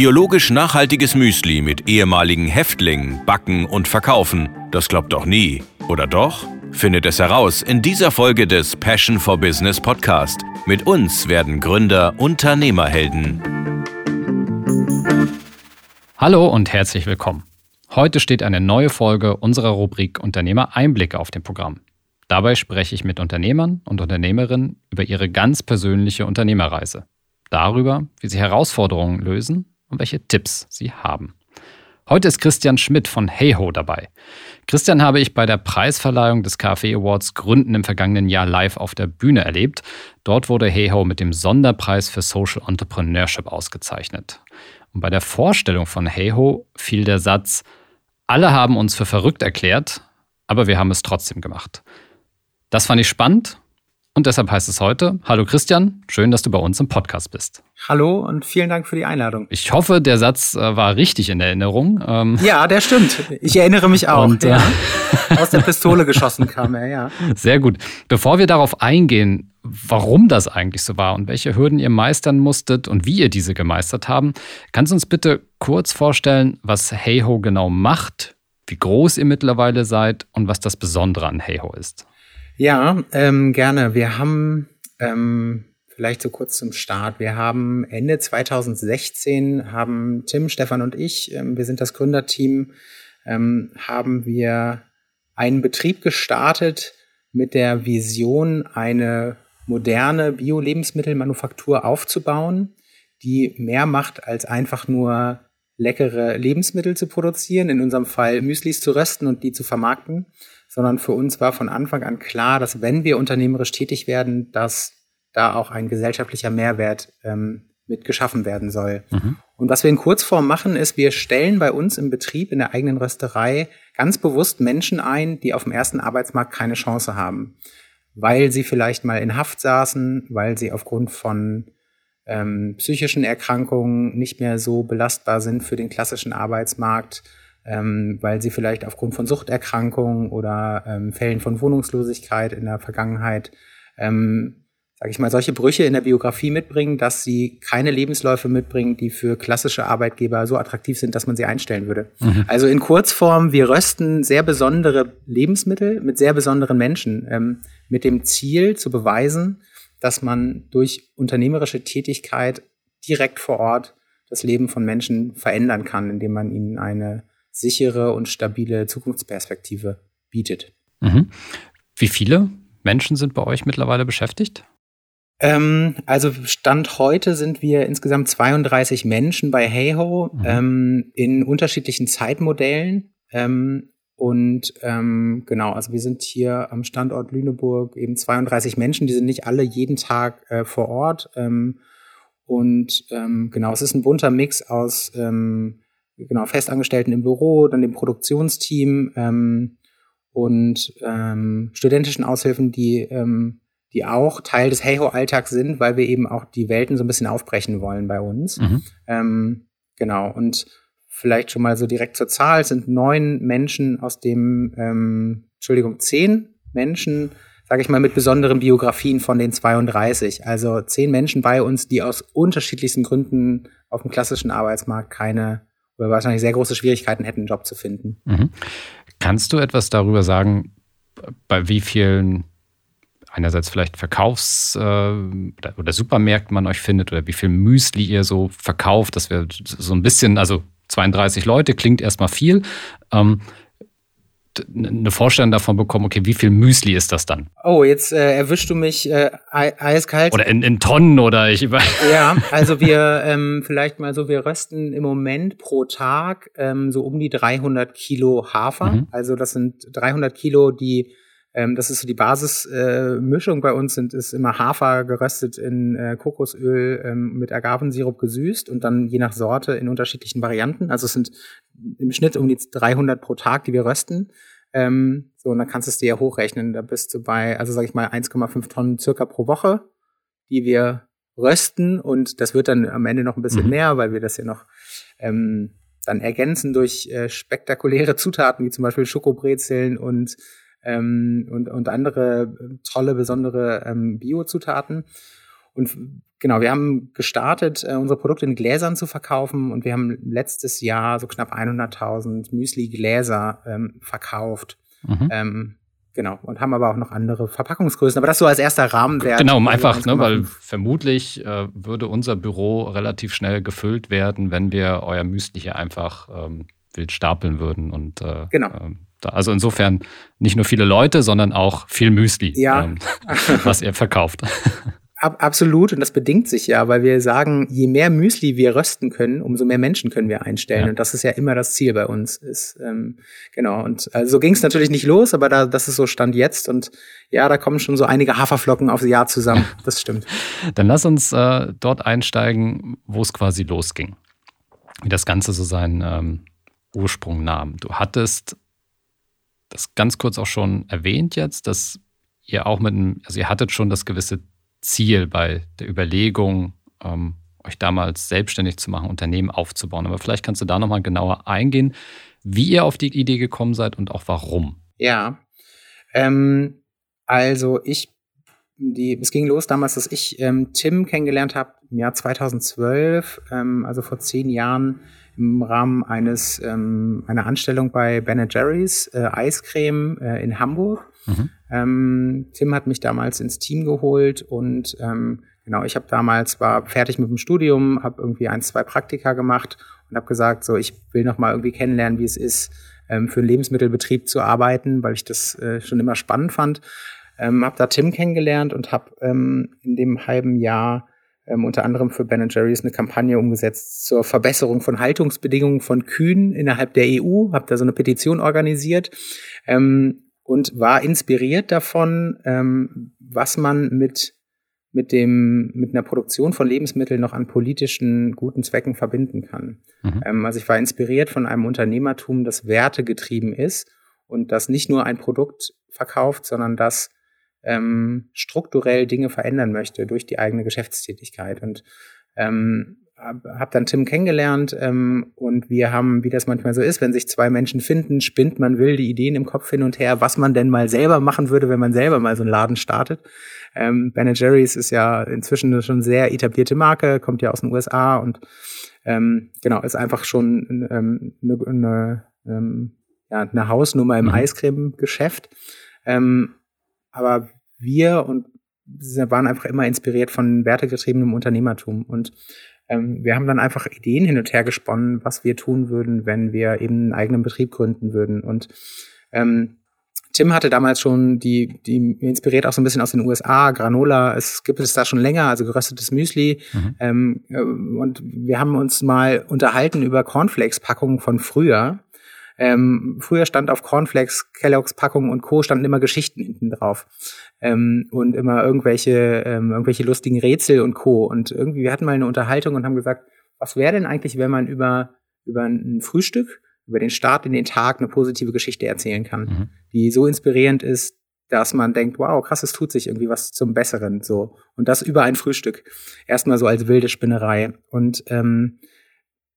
Biologisch nachhaltiges Müsli mit ehemaligen Häftlingen backen und verkaufen. Das klappt doch nie, oder doch? Findet es heraus in dieser Folge des Passion for Business Podcast. Mit uns werden Gründer Unternehmerhelden. Hallo und herzlich willkommen. Heute steht eine neue Folge unserer Rubrik Unternehmer Einblicke auf dem Programm. Dabei spreche ich mit Unternehmern und Unternehmerinnen über ihre ganz persönliche Unternehmerreise. Darüber, wie sie Herausforderungen lösen und welche Tipps sie haben. Heute ist Christian Schmidt von Heyho dabei. Christian habe ich bei der Preisverleihung des KfW Awards Gründen im vergangenen Jahr live auf der Bühne erlebt. Dort wurde Heyho mit dem Sonderpreis für Social Entrepreneurship ausgezeichnet. Und bei der Vorstellung von Heyho fiel der Satz, alle haben uns für verrückt erklärt, aber wir haben es trotzdem gemacht. Das fand ich spannend und deshalb heißt es heute, hallo Christian, schön, dass du bei uns im Podcast bist. Hallo und vielen Dank für die Einladung. Ich hoffe, der Satz äh, war richtig in Erinnerung. Ähm ja, der stimmt. Ich erinnere mich auch. Und, ja. Äh Aus der Pistole geschossen kam er, ja. Sehr gut. Bevor wir darauf eingehen, warum das eigentlich so war und welche Hürden ihr meistern musstet und wie ihr diese gemeistert haben, kannst du uns bitte kurz vorstellen, was Heyho genau macht, wie groß ihr mittlerweile seid und was das Besondere an Heyho ist? Ja, ähm, gerne. Wir haben ähm, vielleicht so kurz zum Start. Wir haben Ende 2016 haben Tim, Stefan und ich, ähm, wir sind das Gründerteam, ähm, haben wir einen Betrieb gestartet mit der Vision, eine moderne Bio-Lebensmittelmanufaktur aufzubauen, die mehr macht als einfach nur leckere Lebensmittel zu produzieren, in unserem Fall Müslis zu rösten und die zu vermarkten, sondern für uns war von Anfang an klar, dass wenn wir unternehmerisch tätig werden, dass da auch ein gesellschaftlicher Mehrwert ähm, mit geschaffen werden soll. Mhm. Und was wir in Kurzform machen, ist, wir stellen bei uns im Betrieb, in der eigenen Rösterei, ganz bewusst Menschen ein, die auf dem ersten Arbeitsmarkt keine Chance haben, weil sie vielleicht mal in Haft saßen, weil sie aufgrund von ähm, psychischen Erkrankungen nicht mehr so belastbar sind für den klassischen Arbeitsmarkt ähm, weil sie vielleicht aufgrund von Suchterkrankungen oder ähm, Fällen von Wohnungslosigkeit in der Vergangenheit, ähm, sage ich mal, solche Brüche in der Biografie mitbringen, dass sie keine Lebensläufe mitbringen, die für klassische Arbeitgeber so attraktiv sind, dass man sie einstellen würde. Mhm. Also in Kurzform, wir rösten sehr besondere Lebensmittel mit sehr besonderen Menschen, ähm, mit dem Ziel zu beweisen, dass man durch unternehmerische Tätigkeit direkt vor Ort das Leben von Menschen verändern kann, indem man ihnen eine sichere und stabile Zukunftsperspektive bietet. Mhm. Wie viele Menschen sind bei euch mittlerweile beschäftigt? Ähm, also Stand heute sind wir insgesamt 32 Menschen bei Heyho mhm. ähm, in unterschiedlichen Zeitmodellen. Ähm, und ähm, genau, also wir sind hier am Standort Lüneburg eben 32 Menschen, die sind nicht alle jeden Tag äh, vor Ort. Ähm, und ähm, genau, es ist ein bunter Mix aus genau, Festangestellten im Büro, dann dem Produktionsteam ähm, und ähm, studentischen Aushilfen, die, ähm, die auch Teil des Heyho-Alltags sind, weil wir eben auch die Welten so ein bisschen aufbrechen wollen bei uns. Mhm. Ähm, genau, und vielleicht schon mal so direkt zur Zahl, es sind neun Menschen aus dem, ähm, Entschuldigung, zehn Menschen, sage ich mal, mit besonderen Biografien von den 32. Also zehn Menschen bei uns, die aus unterschiedlichsten Gründen auf dem klassischen Arbeitsmarkt keine wir wahrscheinlich sehr große Schwierigkeiten hätten, einen Job zu finden. Mhm. Kannst du etwas darüber sagen, bei wie vielen einerseits vielleicht Verkaufs- äh, oder, Supermärkten man euch findet oder wie viel Müsli ihr so verkauft, dass wir so ein bisschen, also 32 Leute klingt erstmal viel. Ähm, eine Vorstellung davon bekommen, okay, wie viel Müsli ist das dann? Oh, jetzt äh, erwischst du mich äh, eiskalt. Oder in, in Tonnen oder ich Ja, also wir ähm, vielleicht mal so, wir rösten im Moment pro Tag ähm, so um die 300 Kilo Hafer. Mhm. Also das sind 300 Kilo, die ähm, das ist so die Basismischung äh, bei uns sind ist immer Hafer geröstet in äh, Kokosöl ähm, mit Agavensirup gesüßt und dann je nach Sorte in unterschiedlichen Varianten. Also es sind im Schnitt um die 300 pro Tag, die wir rösten. Ähm, so und dann kannst du es dir ja hochrechnen. Da bist du bei, also sag ich mal 1,5 Tonnen circa pro Woche, die wir rösten und das wird dann am Ende noch ein bisschen mhm. mehr, weil wir das ja noch ähm, dann ergänzen durch äh, spektakuläre Zutaten wie zum Beispiel Schokobrezeln und ähm, und, und andere äh, tolle, besondere ähm, Biozutaten. und genau, wir haben gestartet, äh, unsere Produkte in Gläsern zu verkaufen und wir haben letztes Jahr so knapp 100.000 Müsli-Gläser ähm, verkauft. Mhm. Ähm, Genau, und haben aber auch noch andere Verpackungsgrößen. Aber das so als erster Rahmenwert. Genau, um einfach, ne, weil vermutlich äh, würde unser Büro relativ schnell gefüllt werden, wenn wir euer Müsli hier einfach ähm, wild stapeln würden. Und äh, genau. Äh, da, also insofern nicht nur viele Leute, sondern auch viel Müsli, ja. ähm, was ihr verkauft. Ab, absolut, und das bedingt sich ja, weil wir sagen, je mehr Müsli wir rösten können, umso mehr Menschen können wir einstellen. Ja. Und das ist ja immer das Ziel bei uns. Ist, ähm, genau, und also so ging es natürlich nicht los, aber da, das ist so Stand jetzt. Und ja, da kommen schon so einige Haferflocken aufs Jahr zusammen. Das stimmt. Dann lass uns äh, dort einsteigen, wo es quasi losging. Wie das Ganze so seinen ähm, Ursprung nahm. Du hattest das ganz kurz auch schon erwähnt jetzt, dass ihr auch mit einem, also ihr hattet schon das gewisse Ziel bei der Überlegung, ähm, euch damals selbstständig zu machen, Unternehmen aufzubauen. Aber vielleicht kannst du da nochmal genauer eingehen, wie ihr auf die Idee gekommen seid und auch warum. Ja, ähm, also ich, die, es ging los damals, dass ich ähm, Tim kennengelernt habe im Jahr 2012, ähm, also vor zehn Jahren im Rahmen eines ähm, einer Anstellung bei Ben Jerry's äh, Eiscreme äh, in Hamburg. Mhm. Ähm, Tim hat mich damals ins Team geholt und ähm, genau, ich habe damals war fertig mit dem Studium, habe irgendwie ein, zwei Praktika gemacht und habe gesagt, so ich will noch mal irgendwie kennenlernen, wie es ist, ähm, für einen Lebensmittelbetrieb zu arbeiten, weil ich das äh, schon immer spannend fand. Ähm, habe da Tim kennengelernt und habe ähm, in dem halben Jahr ähm, unter anderem für Ben Jerry's eine Kampagne umgesetzt zur Verbesserung von Haltungsbedingungen von Kühen innerhalb der EU, habe da so eine Petition organisiert ähm, und war inspiriert davon, ähm, was man mit mit dem mit einer Produktion von Lebensmitteln noch an politischen guten Zwecken verbinden kann. Mhm. Ähm, also ich war inspiriert von einem Unternehmertum, das wertegetrieben ist und das nicht nur ein Produkt verkauft, sondern das ähm, strukturell Dinge verändern möchte durch die eigene Geschäftstätigkeit. Und ähm, habe dann Tim kennengelernt ähm, und wir haben, wie das manchmal so ist, wenn sich zwei Menschen finden, spinnt man will die Ideen im Kopf hin und her, was man denn mal selber machen würde, wenn man selber mal so einen Laden startet. Ähm, ben Jerry's ist ja inzwischen eine schon sehr etablierte Marke, kommt ja aus den USA und ähm, genau, ist einfach schon ähm, eine, eine, ähm, ja, eine Hausnummer im mhm. Eiscreme-Geschäft. Ähm, aber wir und waren einfach immer inspiriert von wertegetriebenem Unternehmertum. Und ähm, wir haben dann einfach Ideen hin und her gesponnen, was wir tun würden, wenn wir eben einen eigenen Betrieb gründen würden. Und ähm, Tim hatte damals schon die, die inspiriert auch so ein bisschen aus den USA, Granola, es gibt es da schon länger, also geröstetes Müsli. Mhm. Ähm, äh, und wir haben uns mal unterhalten über Cornflakes-Packungen von früher. Ähm, früher stand auf Cornflakes, Kellogg's Packungen und Co. standen immer Geschichten hinten drauf. Ähm, und immer irgendwelche, ähm, irgendwelche lustigen Rätsel und Co. Und irgendwie, wir hatten mal eine Unterhaltung und haben gesagt, was wäre denn eigentlich, wenn man über, über ein Frühstück, über den Start in den Tag eine positive Geschichte erzählen kann, mhm. die so inspirierend ist, dass man denkt, wow, krass, es tut sich irgendwie was zum Besseren, so. Und das über ein Frühstück. Erstmal so als wilde Spinnerei. Und ähm,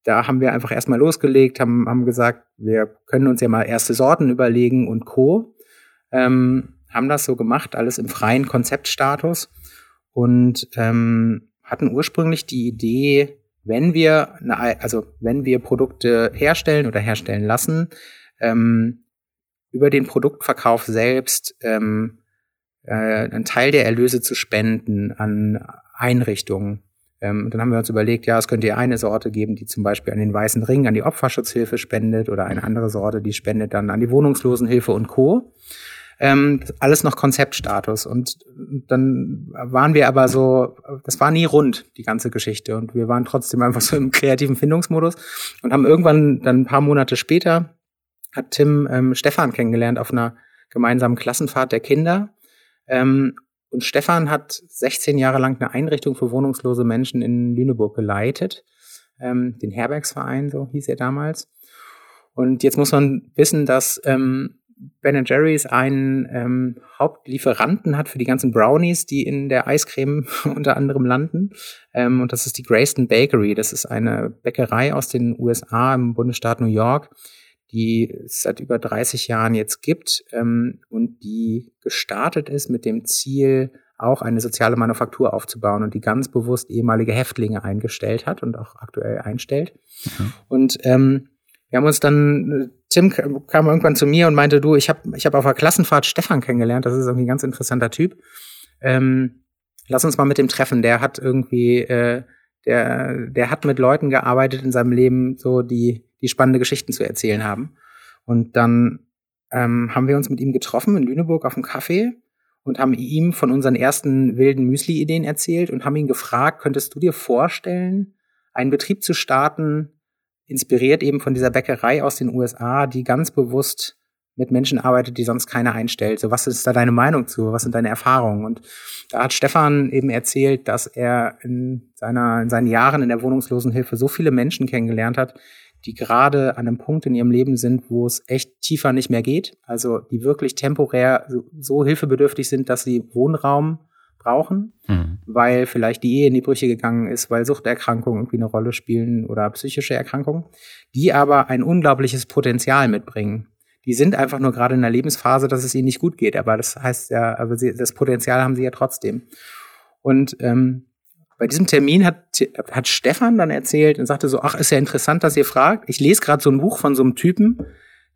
da haben wir einfach erstmal losgelegt, haben, haben gesagt, wir können uns ja mal erste Sorten überlegen und Co. Ähm, haben das so gemacht, alles im freien Konzeptstatus und ähm, hatten ursprünglich die Idee, wenn wir, eine, also wenn wir Produkte herstellen oder herstellen lassen, ähm, über den Produktverkauf selbst ähm, äh, einen Teil der Erlöse zu spenden an Einrichtungen. Ähm, dann haben wir uns überlegt, ja, es könnte ja eine Sorte geben, die zum Beispiel an den Weißen Ring, an die Opferschutzhilfe spendet oder eine andere Sorte, die spendet dann an die Wohnungslosenhilfe und Co. Ähm, alles noch Konzeptstatus. Und dann waren wir aber so, das war nie rund, die ganze Geschichte. Und wir waren trotzdem einfach so im kreativen Findungsmodus und haben irgendwann dann ein paar Monate später hat Tim ähm, Stefan kennengelernt auf einer gemeinsamen Klassenfahrt der Kinder. Ähm, und Stefan hat 16 Jahre lang eine Einrichtung für wohnungslose Menschen in Lüneburg geleitet. Ähm, den Herbergsverein, so hieß er damals. Und jetzt muss man wissen, dass ähm, Ben Jerry's einen ähm, Hauptlieferanten hat für die ganzen Brownies, die in der Eiscreme unter anderem landen. Ähm, und das ist die Grayston Bakery. Das ist eine Bäckerei aus den USA im Bundesstaat New York, die es seit über 30 Jahren jetzt gibt ähm, und die gestartet ist mit dem Ziel, auch eine soziale Manufaktur aufzubauen und die ganz bewusst ehemalige Häftlinge eingestellt hat und auch aktuell einstellt. Mhm. Und ähm, wir haben uns dann, Tim kam irgendwann zu mir und meinte, du, ich habe ich hab auf der Klassenfahrt Stefan kennengelernt, das ist irgendwie ein ganz interessanter Typ. Ähm, lass uns mal mit dem treffen. Der hat irgendwie, äh, der, der hat mit Leuten gearbeitet in seinem Leben, so die, die spannende Geschichten zu erzählen haben. Und dann ähm, haben wir uns mit ihm getroffen in Lüneburg auf dem Café und haben ihm von unseren ersten wilden Müsli-Ideen erzählt und haben ihn gefragt, könntest du dir vorstellen, einen Betrieb zu starten, inspiriert eben von dieser Bäckerei aus den USA, die ganz bewusst mit Menschen arbeitet, die sonst keiner einstellt. So, was ist da deine Meinung zu? Was sind deine Erfahrungen? Und da hat Stefan eben erzählt, dass er in seiner, in seinen Jahren in der Wohnungslosenhilfe so viele Menschen kennengelernt hat, die gerade an einem Punkt in ihrem Leben sind, wo es echt tiefer nicht mehr geht. Also, die wirklich temporär so, so hilfebedürftig sind, dass sie Wohnraum brauchen, mhm. weil vielleicht die Ehe in die Brüche gegangen ist, weil Suchterkrankungen irgendwie eine Rolle spielen oder psychische Erkrankungen, die aber ein unglaubliches Potenzial mitbringen die sind einfach nur gerade in der Lebensphase, dass es ihnen nicht gut geht. Aber das heißt ja, aber sie, das Potenzial haben sie ja trotzdem. Und ähm, bei diesem Termin hat, hat Stefan dann erzählt und sagte so, ach, ist ja interessant, dass ihr fragt. Ich lese gerade so ein Buch von so einem Typen,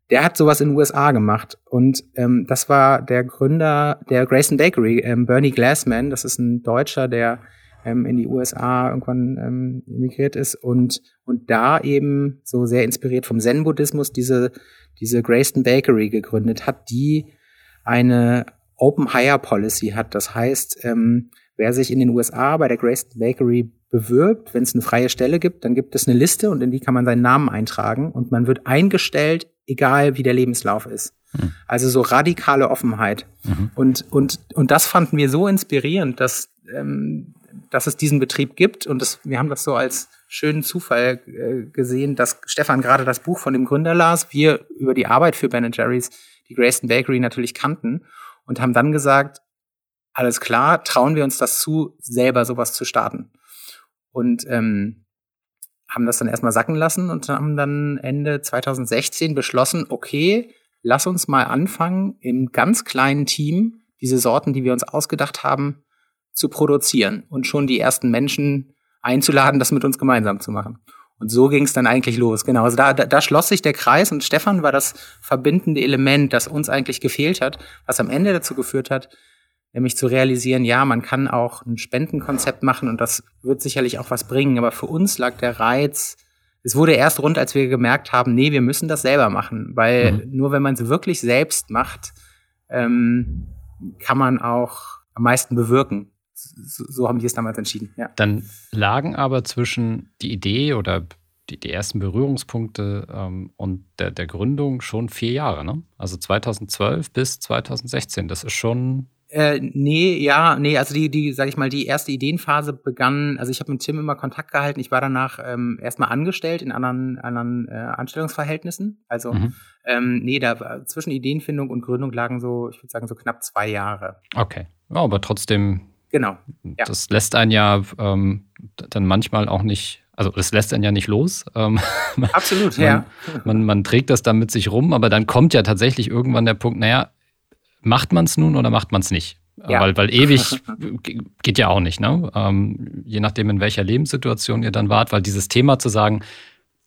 der hat sowas in den USA gemacht. Und ähm, das war der Gründer der Grayson Bakery, ähm, Bernie Glassman. Das ist ein Deutscher, der ähm, in die USA irgendwann ähm, emigriert ist und, und da eben so sehr inspiriert vom Zen-Buddhismus diese, diese Grayston Bakery gegründet hat, die eine Open Hire Policy hat. Das heißt, ähm, wer sich in den USA bei der Grayston Bakery bewirbt, wenn es eine freie Stelle gibt, dann gibt es eine Liste und in die kann man seinen Namen eintragen und man wird eingestellt, egal wie der Lebenslauf ist. Mhm. Also so radikale Offenheit. Mhm. Und, und, und das fanden wir so inspirierend, dass ähm, dass es diesen Betrieb gibt. Und das, wir haben das so als schönen Zufall äh, gesehen, dass Stefan gerade das Buch von dem Gründer las, wir über die Arbeit für Ben Jerry's, die Grayston Bakery natürlich kannten und haben dann gesagt, alles klar, trauen wir uns das zu, selber sowas zu starten. Und ähm, haben das dann erstmal sacken lassen und haben dann Ende 2016 beschlossen, okay, lass uns mal anfangen, im ganz kleinen Team diese Sorten, die wir uns ausgedacht haben, zu produzieren und schon die ersten Menschen einzuladen, das mit uns gemeinsam zu machen. Und so ging es dann eigentlich los. Genau, also da, da, da schloss sich der Kreis und Stefan war das verbindende Element, das uns eigentlich gefehlt hat, was am Ende dazu geführt hat, nämlich zu realisieren, ja, man kann auch ein Spendenkonzept machen und das wird sicherlich auch was bringen. Aber für uns lag der Reiz, es wurde erst rund, als wir gemerkt haben, nee, wir müssen das selber machen, weil mhm. nur wenn man es wirklich selbst macht, ähm, kann man auch am meisten bewirken so, so haben die es damals entschieden. Ja. Dann lagen aber zwischen die Idee oder die, die ersten Berührungspunkte ähm, und der, der Gründung schon vier Jahre, ne? Also 2012 bis 2016. Das ist schon äh, nee, ja, nee, also die, die, sag ich mal, die erste Ideenphase begann, also ich habe mit Tim immer Kontakt gehalten. Ich war danach ähm, erstmal angestellt in anderen, anderen äh, Anstellungsverhältnissen. Also, mhm. ähm, nee, da zwischen Ideenfindung und Gründung lagen so, ich würde sagen, so knapp zwei Jahre. Okay. Ja, aber trotzdem Genau. Ja. Das lässt einen ja ähm, dann manchmal auch nicht, also das lässt einen ja nicht los. Ähm, Absolut, man, ja. Man, man trägt das dann mit sich rum, aber dann kommt ja tatsächlich irgendwann der Punkt, naja, macht man es nun oder macht man es nicht? Ja. Weil, weil ewig geht ja auch nicht, ne? Ähm, je nachdem, in welcher Lebenssituation ihr dann wart, weil dieses Thema zu sagen,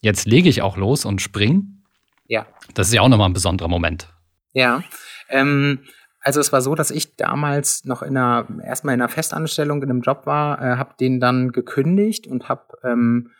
jetzt lege ich auch los und spring, ja. das ist ja auch nochmal ein besonderer Moment. Ja. Ähm, also es war so, dass ich damals noch in einer, erstmal in einer Festanstellung in einem Job war, äh, habe den dann gekündigt und habe ähm,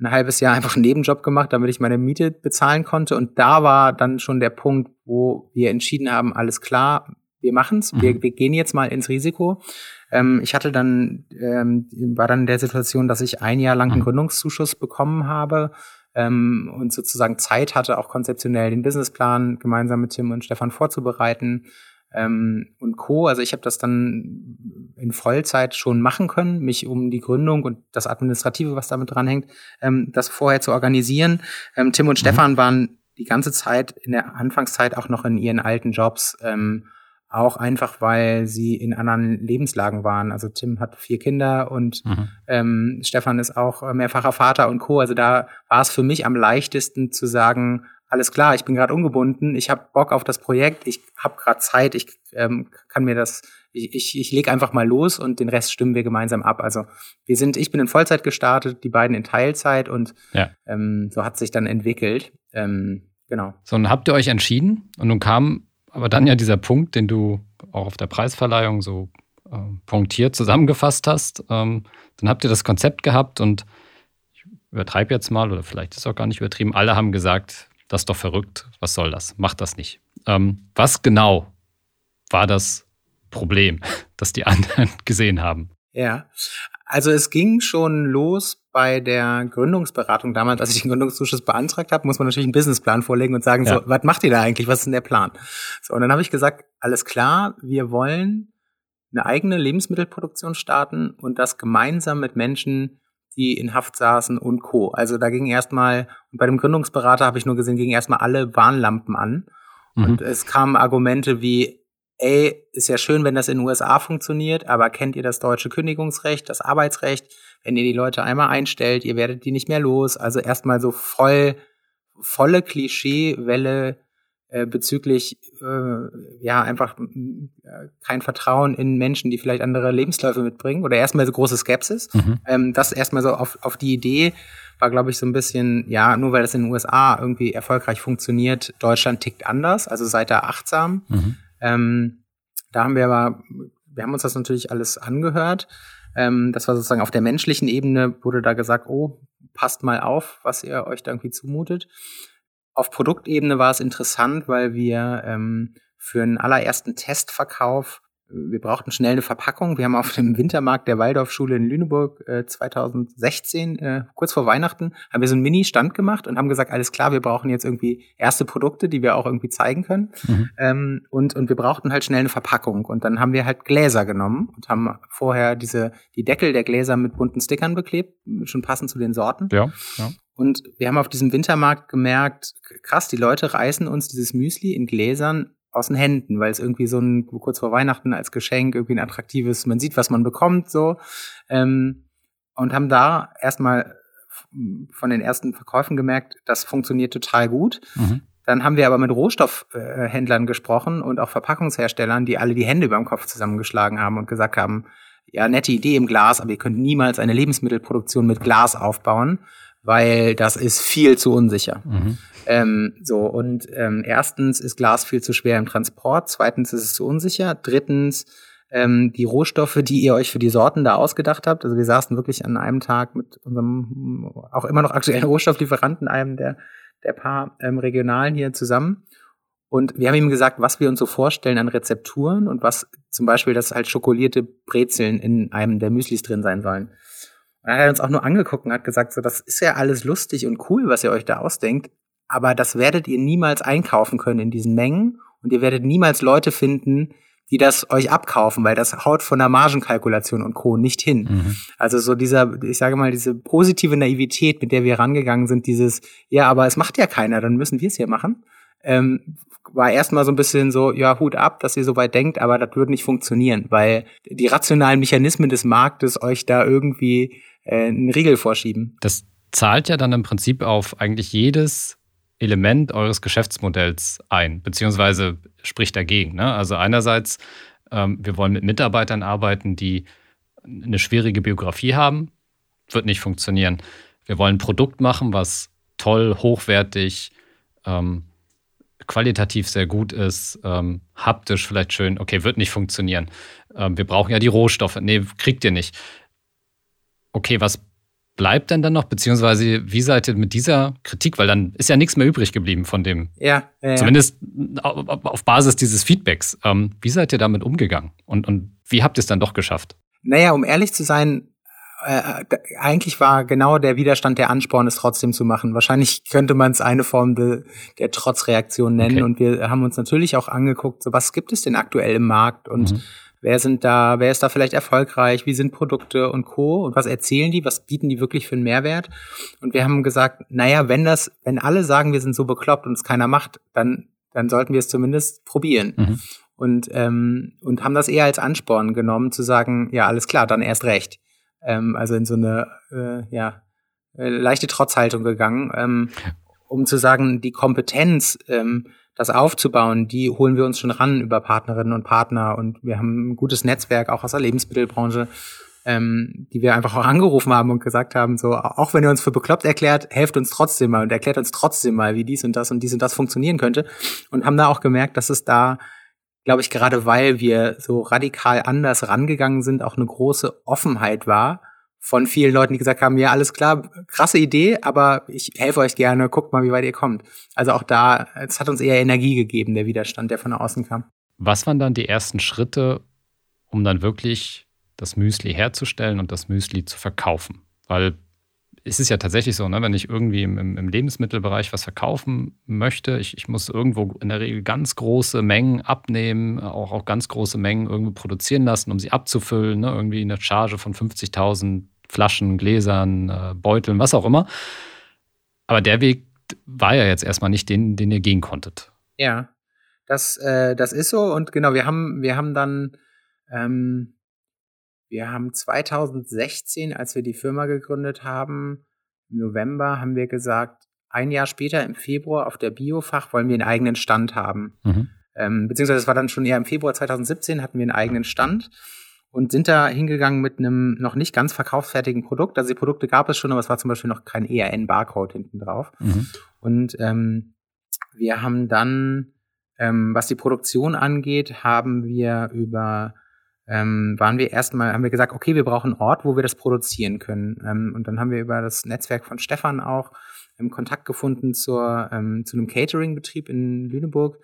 ein halbes Jahr einfach einen Nebenjob gemacht, damit ich meine Miete bezahlen konnte. Und da war dann schon der Punkt, wo wir entschieden haben, alles klar, wir machen's, mhm. wir, wir gehen jetzt mal ins Risiko. Ähm, ich hatte dann, ähm, war dann in der Situation, dass ich ein Jahr lang einen mhm. Gründungszuschuss bekommen habe ähm, und sozusagen Zeit hatte, auch konzeptionell den Businessplan gemeinsam mit Tim und Stefan vorzubereiten ähm, und Co. Also ich habe das dann in Vollzeit schon machen können, mich um die Gründung und das Administrative, was damit dranhängt, ähm, das vorher zu organisieren. Ähm, Tim und mhm. Stefan waren die ganze Zeit in der Anfangszeit auch noch in ihren alten Jobs. Ähm, auch einfach, weil sie in anderen Lebenslagen waren. Also Tim hat vier Kinder und mhm. ähm, Stefan ist auch mehrfacher Vater und Co. Also da war es für mich am leichtesten zu sagen, alles klar, ich bin gerade ungebunden, ich habe Bock auf das Projekt, ich habe gerade Zeit, ich ähm, kann mir das, ich, ich, ich lege einfach mal los und den Rest stimmen wir gemeinsam ab. Also wir sind, ich bin in Vollzeit gestartet, die beiden in Teilzeit und ja. ähm, so hat sich dann entwickelt. Ähm, genau. So, und habt ihr euch entschieden und nun kam aber dann ja dieser Punkt, den du auch auf der Preisverleihung so äh, punktiert zusammengefasst hast. Ähm, dann habt ihr das Konzept gehabt und ich übertreibe jetzt mal, oder vielleicht ist es auch gar nicht übertrieben, alle haben gesagt, das ist doch verrückt, was soll das? Macht das nicht. Ähm, was genau war das Problem, das die anderen gesehen haben? Ja, also es ging schon los bei der Gründungsberatung damals, als ich den Gründungszuschuss beantragt habe, muss man natürlich einen Businessplan vorlegen und sagen, ja. so, was macht ihr da eigentlich? Was ist denn der Plan? So, und dann habe ich gesagt, alles klar, wir wollen eine eigene Lebensmittelproduktion starten und das gemeinsam mit Menschen, die in Haft saßen und Co. Also da ging erstmal, bei dem Gründungsberater habe ich nur gesehen, gingen erstmal alle Warnlampen an. Mhm. Und es kamen Argumente wie, ey, ist ja schön, wenn das in den USA funktioniert, aber kennt ihr das deutsche Kündigungsrecht, das Arbeitsrecht? Wenn ihr die Leute einmal einstellt, ihr werdet die nicht mehr los. Also erstmal so voll, volle Klischeewelle äh, bezüglich äh, ja einfach äh, kein Vertrauen in Menschen, die vielleicht andere Lebensläufe mitbringen oder erstmal so große Skepsis. Mhm. Ähm, das erstmal so auf, auf die Idee war, glaube ich, so ein bisschen, ja, nur weil das in den USA irgendwie erfolgreich funktioniert, Deutschland tickt anders, also seid da achtsam. Mhm. Ähm, da haben wir aber, wir haben uns das natürlich alles angehört. Ähm, das war sozusagen auf der menschlichen Ebene, wurde da gesagt, oh, passt mal auf, was ihr euch da irgendwie zumutet. Auf Produktebene war es interessant, weil wir ähm, für einen allerersten Testverkauf wir brauchten schnell eine Verpackung. Wir haben auf dem Wintermarkt der Waldorfschule in Lüneburg äh, 2016, äh, kurz vor Weihnachten, haben wir so einen Mini-Stand gemacht und haben gesagt, alles klar, wir brauchen jetzt irgendwie erste Produkte, die wir auch irgendwie zeigen können. Mhm. Ähm, und, und wir brauchten halt schnell eine Verpackung. Und dann haben wir halt Gläser genommen und haben vorher diese, die Deckel der Gläser mit bunten Stickern beklebt, schon passend zu den Sorten. Ja, ja. Und wir haben auf diesem Wintermarkt gemerkt, krass, die Leute reißen uns dieses Müsli in Gläsern aus den Händen, weil es irgendwie so ein kurz vor Weihnachten als Geschenk irgendwie ein attraktives, man sieht, was man bekommt, so. Ähm, und haben da erstmal von den ersten Verkäufen gemerkt, das funktioniert total gut. Mhm. Dann haben wir aber mit Rohstoffhändlern gesprochen und auch Verpackungsherstellern, die alle die Hände über dem Kopf zusammengeschlagen haben und gesagt haben, ja, nette Idee im Glas, aber ihr könnt niemals eine Lebensmittelproduktion mit Glas aufbauen weil das ist viel zu unsicher. Mhm. Ähm, so, und ähm, erstens ist Glas viel zu schwer im Transport, zweitens ist es zu unsicher, drittens ähm, die Rohstoffe, die ihr euch für die Sorten da ausgedacht habt. Also wir saßen wirklich an einem Tag mit unserem auch immer noch aktuellen Rohstofflieferanten, einem der, der paar ähm, regionalen hier zusammen. Und wir haben ihm gesagt, was wir uns so vorstellen an Rezepturen und was zum Beispiel, dass halt schokolierte Brezeln in einem der Müslis drin sein sollen. Dann hat er uns auch nur angeguckt und hat gesagt, so, das ist ja alles lustig und cool, was ihr euch da ausdenkt, aber das werdet ihr niemals einkaufen können in diesen Mengen und ihr werdet niemals Leute finden, die das euch abkaufen, weil das haut von der Margenkalkulation und Co. nicht hin. Mhm. Also so dieser, ich sage mal, diese positive Naivität, mit der wir rangegangen sind, dieses, ja, aber es macht ja keiner, dann müssen wir es hier machen, ähm, war erstmal so ein bisschen so, ja, Hut ab, dass ihr so weit denkt, aber das würde nicht funktionieren, weil die rationalen Mechanismen des Marktes euch da irgendwie äh, einen Riegel vorschieben. Das zahlt ja dann im Prinzip auf eigentlich jedes Element eures Geschäftsmodells ein, beziehungsweise spricht dagegen. Ne? Also einerseits, ähm, wir wollen mit Mitarbeitern arbeiten, die eine schwierige Biografie haben, wird nicht funktionieren. Wir wollen ein Produkt machen, was toll, hochwertig, ähm, qualitativ sehr gut ist, ähm, haptisch vielleicht schön, okay, wird nicht funktionieren. Ähm, wir brauchen ja die Rohstoffe. Nee, kriegt ihr nicht okay, was bleibt denn dann noch? Beziehungsweise, wie seid ihr mit dieser Kritik, weil dann ist ja nichts mehr übrig geblieben von dem, ja, ja, zumindest auf Basis dieses Feedbacks. Ähm, wie seid ihr damit umgegangen? Und, und wie habt ihr es dann doch geschafft? Naja, um ehrlich zu sein, äh, eigentlich war genau der Widerstand der Ansporn, es trotzdem zu machen. Wahrscheinlich könnte man es eine Form de, der Trotzreaktion nennen. Okay. Und wir haben uns natürlich auch angeguckt, so was gibt es denn aktuell im Markt und mhm. Wer sind da, wer ist da vielleicht erfolgreich? Wie sind Produkte und Co. Und was erzählen die? Was bieten die wirklich für einen Mehrwert? Und wir haben gesagt, naja, wenn das, wenn alle sagen, wir sind so bekloppt und es keiner macht, dann, dann sollten wir es zumindest probieren. Mhm. Und, ähm, und haben das eher als Ansporn genommen, zu sagen, ja, alles klar, dann erst recht. Ähm, also in so eine, äh, ja, äh, leichte Trotzhaltung gegangen. Ähm, um zu sagen, die Kompetenz, ähm, das aufzubauen, die holen wir uns schon ran über Partnerinnen und Partner. Und wir haben ein gutes Netzwerk auch aus der Lebensmittelbranche, ähm, die wir einfach auch angerufen haben und gesagt haben, so auch wenn ihr uns für bekloppt erklärt, helft uns trotzdem mal und erklärt uns trotzdem mal, wie dies und das und dies und das funktionieren könnte. Und haben da auch gemerkt, dass es da glaube ich, gerade weil wir so radikal anders rangegangen sind, auch eine große Offenheit war von vielen Leuten, die gesagt haben, ja, alles klar, krasse Idee, aber ich helfe euch gerne, guckt mal, wie weit ihr kommt. Also auch da, es hat uns eher Energie gegeben, der Widerstand, der von außen kam. Was waren dann die ersten Schritte, um dann wirklich das Müsli herzustellen und das Müsli zu verkaufen? Weil es ist ja tatsächlich so, ne, wenn ich irgendwie im, im, Lebensmittelbereich was verkaufen möchte, ich, ich, muss irgendwo in der Regel ganz große Mengen abnehmen, auch, auch ganz große Mengen irgendwo produzieren lassen, um sie abzufüllen, ne, irgendwie eine Charge von 50.000 Flaschen, Gläsern, äh, Beuteln, was auch immer. Aber der Weg war ja jetzt erstmal nicht den, den ihr gehen konntet. Ja, das, äh, das ist so und genau, wir haben, wir haben dann ähm, wir haben 2016, als wir die Firma gegründet haben, im November haben wir gesagt, ein Jahr später im Februar auf der Biofach wollen wir einen eigenen Stand haben. Mhm. Ähm, beziehungsweise es war dann schon eher im Februar 2017 hatten wir einen eigenen Stand und sind da hingegangen mit einem noch nicht ganz verkaufsfertigen Produkt. Also die Produkte gab es schon, aber es war zum Beispiel noch kein ERN-Barcode hinten drauf. Mhm. Und ähm, wir haben dann, ähm, was die Produktion angeht, haben wir über ähm, waren wir erstmal, haben wir gesagt, okay, wir brauchen einen Ort, wo wir das produzieren können. Ähm, und dann haben wir über das Netzwerk von Stefan auch ähm, Kontakt gefunden zur, ähm, zu einem Catering-Betrieb in Lüneburg,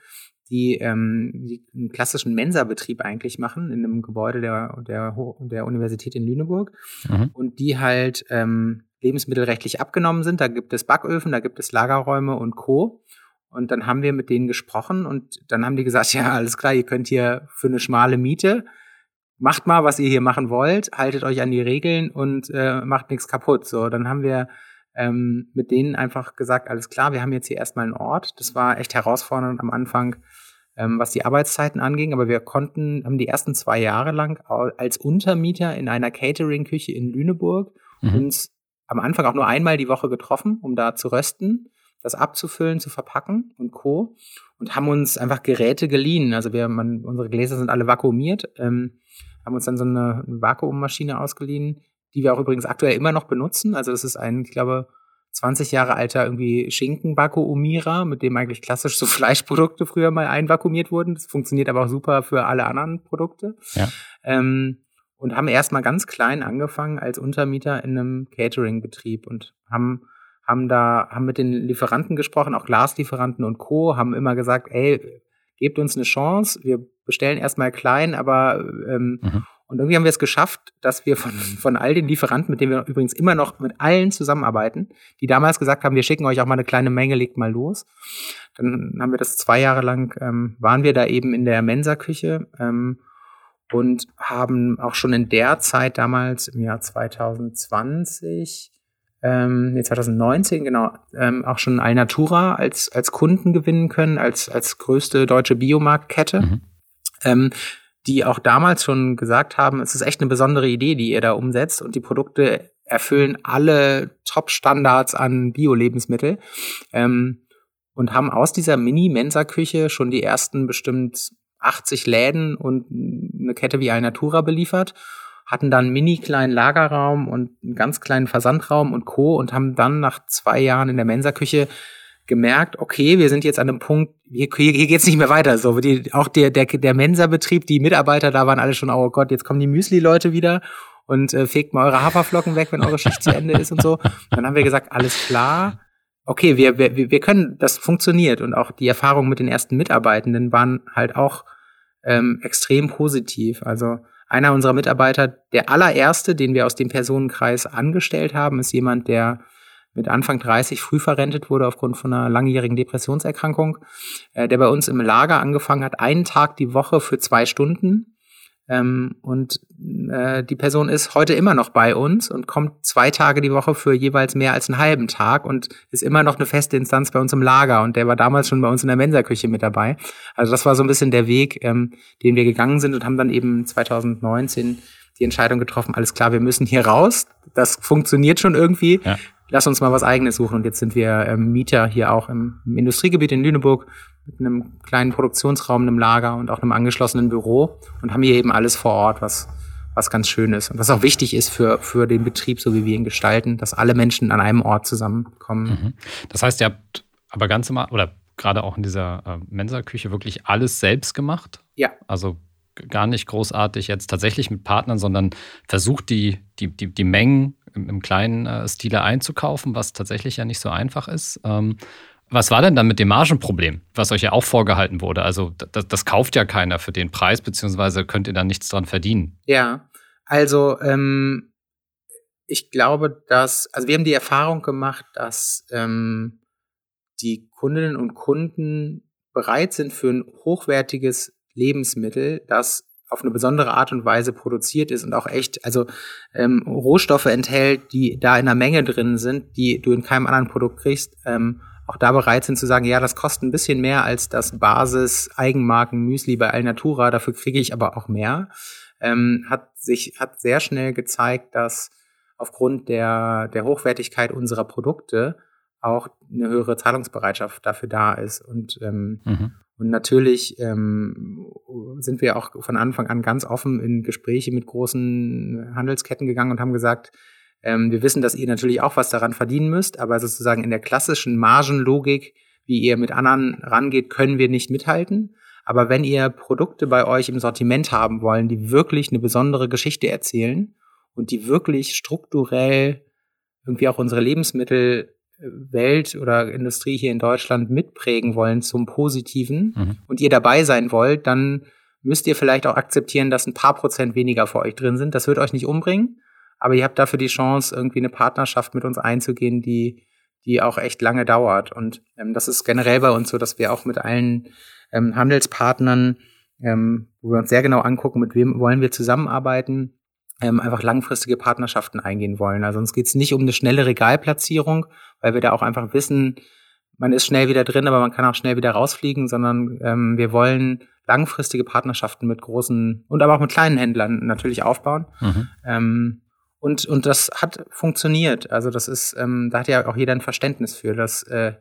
die, ähm, die einen klassischen Mensa-Betrieb eigentlich machen in einem Gebäude der, der, der Universität in Lüneburg. Mhm. Und die halt ähm, lebensmittelrechtlich abgenommen sind. Da gibt es Backöfen, da gibt es Lagerräume und Co. Und dann haben wir mit denen gesprochen und dann haben die gesagt, ja, alles klar, ihr könnt hier für eine schmale Miete macht mal, was ihr hier machen wollt, haltet euch an die Regeln und äh, macht nichts kaputt. So, dann haben wir ähm, mit denen einfach gesagt, alles klar, wir haben jetzt hier erstmal einen Ort. Das war echt herausfordernd am Anfang, ähm, was die Arbeitszeiten anging, aber wir konnten, haben die ersten zwei Jahre lang als Untermieter in einer Catering-Küche in Lüneburg mhm. uns am Anfang auch nur einmal die Woche getroffen, um da zu rösten, das abzufüllen, zu verpacken und Co. Und haben uns einfach Geräte geliehen. Also wir, man, unsere Gläser sind alle vakuumiert. Ähm, haben uns dann so eine, Vakuummaschine ausgeliehen, die wir auch übrigens aktuell immer noch benutzen. Also das ist ein, ich glaube, 20 Jahre alter irgendwie Schinken-Vakuumierer, mit dem eigentlich klassisch so Fleischprodukte früher mal einvakuumiert wurden. Das funktioniert aber auch super für alle anderen Produkte. Ja. Ähm, und haben erstmal ganz klein angefangen als Untermieter in einem Catering-Betrieb und haben haben da haben mit den Lieferanten gesprochen, auch Glaslieferanten und Co. haben immer gesagt, ey, gebt uns eine Chance, wir bestellen erstmal klein, aber ähm, mhm. und irgendwie haben wir es geschafft, dass wir von, von all den Lieferanten, mit denen wir übrigens immer noch mit allen zusammenarbeiten, die damals gesagt haben, wir schicken euch auch mal eine kleine Menge, legt mal los. Dann haben wir das zwei Jahre lang, ähm, waren wir da eben in der Mensa-Küche ähm, und haben auch schon in der Zeit damals im Jahr 2020 ähm, nee, 2019, genau, ähm, auch schon Alnatura als, als Kunden gewinnen können, als, als größte deutsche Biomarktkette, mhm. ähm, die auch damals schon gesagt haben, es ist echt eine besondere Idee, die ihr da umsetzt und die Produkte erfüllen alle Top-Standards an Bio-Lebensmittel. Ähm, und haben aus dieser Mini-Mensa-Küche schon die ersten bestimmt 80 Läden und eine Kette wie Alnatura beliefert hatten dann einen mini kleinen Lagerraum und einen ganz kleinen Versandraum und Co. und haben dann nach zwei Jahren in der Mensa-Küche gemerkt, okay, wir sind jetzt an einem Punkt, hier, hier, hier geht's nicht mehr weiter. So, die, auch der, der, der Mensa-Betrieb, die Mitarbeiter da waren alle schon, oh Gott, jetzt kommen die Müsli-Leute wieder und äh, fegt mal eure Haferflocken weg, wenn eure Schicht zu Ende ist und so. Dann haben wir gesagt, alles klar, okay, wir, wir, wir können, das funktioniert. Und auch die Erfahrungen mit den ersten Mitarbeitenden waren halt auch ähm, extrem positiv. Also einer unserer Mitarbeiter, der allererste, den wir aus dem Personenkreis angestellt haben, ist jemand, der mit Anfang 30 früh verrentet wurde aufgrund von einer langjährigen Depressionserkrankung, äh, der bei uns im Lager angefangen hat, einen Tag die Woche für zwei Stunden ähm, und äh, die Person ist heute immer noch bei uns und kommt zwei Tage die Woche für jeweils mehr als einen halben Tag und ist immer noch eine feste Instanz bei uns im Lager. Und der war damals schon bei uns in der Mensa-Küche mit dabei. Also das war so ein bisschen der Weg, ähm, den wir gegangen sind und haben dann eben 2019 die Entscheidung getroffen, alles klar, wir müssen hier raus. Das funktioniert schon irgendwie. Ja. lass uns mal was eigenes suchen. Und jetzt sind wir ähm, Mieter hier auch im, im Industriegebiet in Lüneburg mit einem kleinen Produktionsraum, einem Lager und auch einem angeschlossenen Büro und haben hier eben alles vor Ort, was, was ganz schön ist und was auch wichtig ist für, für den Betrieb, so wie wir ihn gestalten, dass alle Menschen an einem Ort zusammenkommen. Mhm. Das heißt, ihr habt aber ganz normal oder gerade auch in dieser äh, Mensa-Küche wirklich alles selbst gemacht? Ja. Also gar nicht großartig jetzt tatsächlich mit Partnern, sondern versucht die, die, die, die Mengen im, im kleinen äh, Stile einzukaufen, was tatsächlich ja nicht so einfach ist. Ähm, was war denn dann mit dem Margenproblem, was euch ja auch vorgehalten wurde? Also das, das, kauft ja keiner für den Preis, beziehungsweise könnt ihr dann nichts dran verdienen. Ja, also ähm, ich glaube, dass, also wir haben die Erfahrung gemacht, dass ähm, die Kundinnen und Kunden bereit sind für ein hochwertiges Lebensmittel, das auf eine besondere Art und Weise produziert ist und auch echt, also ähm, Rohstoffe enthält, die da in der Menge drin sind, die du in keinem anderen Produkt kriegst, ähm, auch da bereit sind zu sagen, ja, das kostet ein bisschen mehr als das Basis-Eigenmarken-Müsli bei Alnatura, dafür kriege ich aber auch mehr, ähm, hat sich, hat sehr schnell gezeigt, dass aufgrund der, der Hochwertigkeit unserer Produkte auch eine höhere Zahlungsbereitschaft dafür da ist. Und, ähm, mhm. und natürlich ähm, sind wir auch von Anfang an ganz offen in Gespräche mit großen Handelsketten gegangen und haben gesagt, ähm, wir wissen, dass ihr natürlich auch was daran verdienen müsst, aber sozusagen in der klassischen Margenlogik, wie ihr mit anderen rangeht, können wir nicht mithalten. Aber wenn ihr Produkte bei euch im Sortiment haben wollen, die wirklich eine besondere Geschichte erzählen und die wirklich strukturell irgendwie auch unsere Lebensmittel Welt oder Industrie hier in Deutschland mitprägen wollen zum Positiven mhm. und ihr dabei sein wollt, dann müsst ihr vielleicht auch akzeptieren, dass ein paar Prozent weniger für euch drin sind. Das wird euch nicht umbringen, aber ihr habt dafür die Chance, irgendwie eine Partnerschaft mit uns einzugehen, die, die auch echt lange dauert. Und ähm, das ist generell bei uns so, dass wir auch mit allen ähm, Handelspartnern, ähm, wo wir uns sehr genau angucken, mit wem wollen wir zusammenarbeiten, ähm, einfach langfristige Partnerschaften eingehen wollen. Also uns geht es nicht um eine schnelle Regalplatzierung, weil wir da auch einfach wissen, man ist schnell wieder drin, aber man kann auch schnell wieder rausfliegen, sondern ähm, wir wollen langfristige Partnerschaften mit großen und aber auch mit kleinen Händlern natürlich aufbauen. Mhm. Ähm, und, und das hat funktioniert. Also das ist, ähm, da hat ja auch jeder ein Verständnis für, dass äh,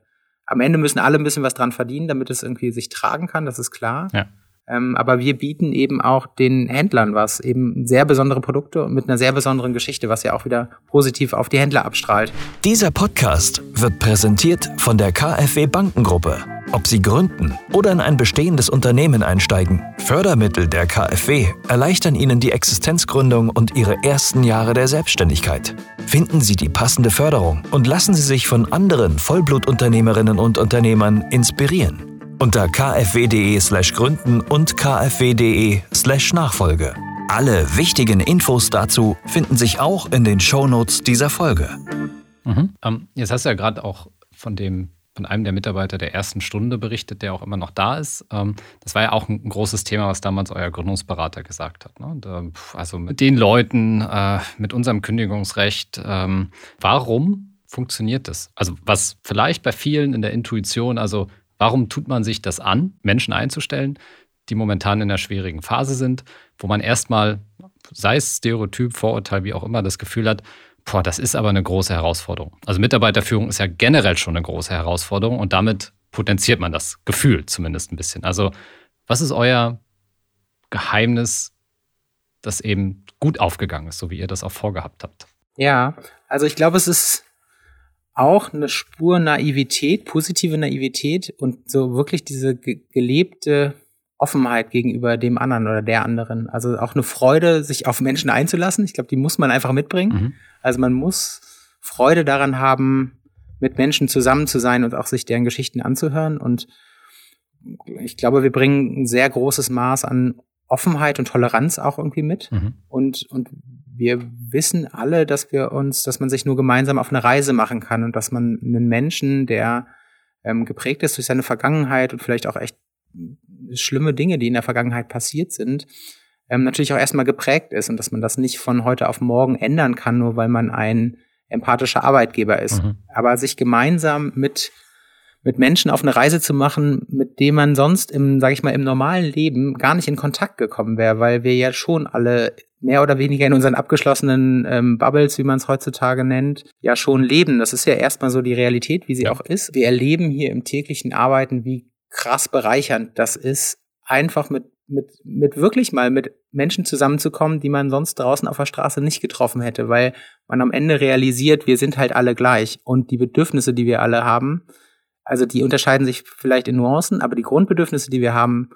am Ende müssen alle ein bisschen was dran verdienen, damit es irgendwie sich tragen kann, das ist klar. Ja. Ähm, aber wir bieten eben auch den Händlern was, eben sehr besondere Produkte mit einer sehr besonderen Geschichte, was ja auch wieder positiv auf die Händler abstrahlt. Dieser Podcast wird präsentiert von der KfW Bankengruppe. Ob Sie gründen oder in ein bestehendes Unternehmen einsteigen, Fördermittel der KfW erleichtern Ihnen die Existenzgründung und Ihre ersten Jahre der Selbstständigkeit. Finden Sie die passende Förderung und lassen Sie sich von anderen Vollblutunternehmerinnen und Unternehmern inspirieren unter kfw.de slash gründen und kfw.de slash Nachfolge. Alle wichtigen Infos dazu finden sich auch in den Shownotes dieser Folge. Mhm. Ähm, jetzt hast du ja gerade auch von dem von einem der Mitarbeiter der ersten Stunde berichtet, der auch immer noch da ist. Ähm, das war ja auch ein großes Thema, was damals euer Gründungsberater gesagt hat. Ne? Also mit den Leuten, äh, mit unserem Kündigungsrecht, ähm, warum funktioniert das? Also was vielleicht bei vielen in der Intuition, also Warum tut man sich das an, Menschen einzustellen, die momentan in einer schwierigen Phase sind, wo man erstmal, sei es Stereotyp, Vorurteil, wie auch immer, das Gefühl hat, boah, das ist aber eine große Herausforderung. Also Mitarbeiterführung ist ja generell schon eine große Herausforderung und damit potenziert man das Gefühl zumindest ein bisschen. Also was ist euer Geheimnis, das eben gut aufgegangen ist, so wie ihr das auch vorgehabt habt? Ja, also ich glaube, es ist auch eine Spur Naivität, positive Naivität und so wirklich diese ge gelebte Offenheit gegenüber dem anderen oder der anderen. Also auch eine Freude, sich auf Menschen einzulassen. Ich glaube, die muss man einfach mitbringen. Mhm. Also man muss Freude daran haben, mit Menschen zusammen zu sein und auch sich deren Geschichten anzuhören. Und ich glaube, wir bringen ein sehr großes Maß an Offenheit und Toleranz auch irgendwie mit. Mhm. Und, und wir wissen alle, dass wir uns, dass man sich nur gemeinsam auf eine Reise machen kann und dass man einen Menschen, der ähm, geprägt ist durch seine Vergangenheit und vielleicht auch echt schlimme Dinge, die in der Vergangenheit passiert sind, ähm, natürlich auch erstmal geprägt ist und dass man das nicht von heute auf morgen ändern kann, nur weil man ein empathischer Arbeitgeber ist. Mhm. Aber sich gemeinsam mit mit Menschen auf eine Reise zu machen, mit dem man sonst im, sag ich mal, im normalen Leben gar nicht in Kontakt gekommen wäre, weil wir ja schon alle mehr oder weniger in unseren abgeschlossenen ähm, Bubbles, wie man es heutzutage nennt, ja schon leben. Das ist ja erstmal so die Realität, wie sie auch ist. Wir erleben hier im täglichen Arbeiten, wie krass bereichernd das ist, einfach mit mit, mit wirklich mal mit Menschen zusammenzukommen, die man sonst draußen auf der Straße nicht getroffen hätte, weil man am Ende realisiert, wir sind halt alle gleich und die Bedürfnisse, die wir alle haben, also die unterscheiden sich vielleicht in Nuancen, aber die Grundbedürfnisse, die wir haben,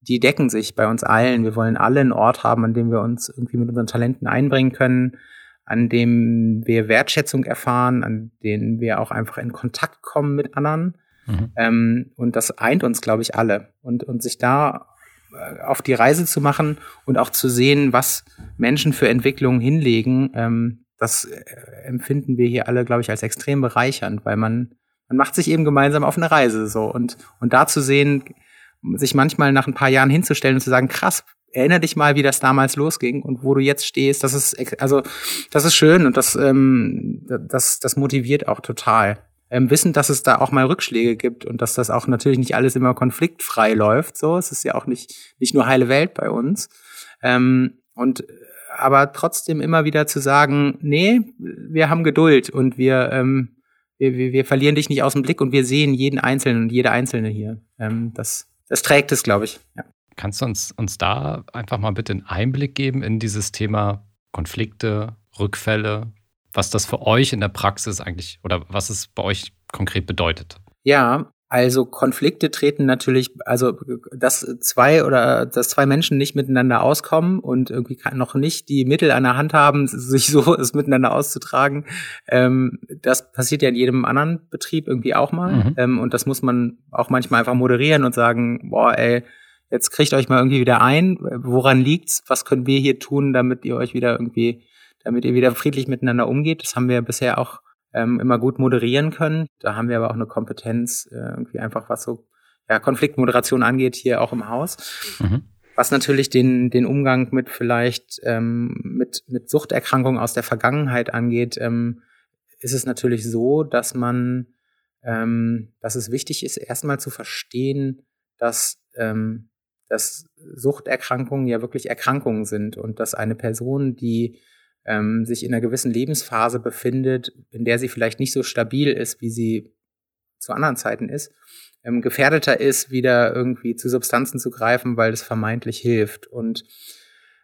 die decken sich bei uns allen. Wir wollen alle einen Ort haben, an dem wir uns irgendwie mit unseren Talenten einbringen können, an dem wir Wertschätzung erfahren, an denen wir auch einfach in Kontakt kommen mit anderen. Mhm. Ähm, und das eint uns, glaube ich, alle. Und, und sich da äh, auf die Reise zu machen und auch zu sehen, was Menschen für Entwicklungen hinlegen, ähm, das äh, empfinden wir hier alle, glaube ich, als extrem bereichernd, weil man, man macht sich eben gemeinsam auf eine Reise so. Und, und da zu sehen, sich manchmal nach ein paar Jahren hinzustellen und zu sagen, krass, erinnere dich mal, wie das damals losging und wo du jetzt stehst. Das ist also das ist schön und das ähm, das das motiviert auch total. Ähm, wissen, dass es da auch mal Rückschläge gibt und dass das auch natürlich nicht alles immer konfliktfrei läuft. So, es ist ja auch nicht nicht nur heile Welt bei uns. Ähm, und aber trotzdem immer wieder zu sagen, nee, wir haben Geduld und wir ähm, wir, wir, wir verlieren dich nicht aus dem Blick und wir sehen jeden Einzelnen und jede Einzelne hier. Ähm, das das trägt es, glaube ich. Ja. Kannst du uns, uns da einfach mal bitte einen Einblick geben in dieses Thema Konflikte, Rückfälle, was das für euch in der Praxis eigentlich oder was es bei euch konkret bedeutet? Ja, also Konflikte treten natürlich, also dass zwei oder dass zwei Menschen nicht miteinander auskommen und irgendwie noch nicht die Mittel an der Hand haben, sich so es miteinander auszutragen, ähm, das passiert ja in jedem anderen Betrieb irgendwie auch mal. Mhm. Ähm, und das muss man auch manchmal einfach moderieren und sagen, boah, ey, jetzt kriegt euch mal irgendwie wieder ein, woran liegt's? Was können wir hier tun, damit ihr euch wieder irgendwie, damit ihr wieder friedlich miteinander umgeht? Das haben wir bisher auch ähm, immer gut moderieren können. Da haben wir aber auch eine Kompetenz, äh, irgendwie einfach was so ja, Konfliktmoderation angeht, hier auch im Haus. Mhm. Was natürlich den, den Umgang mit vielleicht ähm, mit, mit Suchterkrankungen aus der Vergangenheit angeht, ähm, ist es natürlich so, dass man, ähm, dass es wichtig ist, erstmal zu verstehen, dass, ähm, dass Suchterkrankungen ja wirklich Erkrankungen sind und dass eine Person, die ähm, sich in einer gewissen Lebensphase befindet, in der sie vielleicht nicht so stabil ist, wie sie zu anderen Zeiten ist, ähm, gefährdeter ist, wieder irgendwie zu Substanzen zu greifen, weil das vermeintlich hilft. Und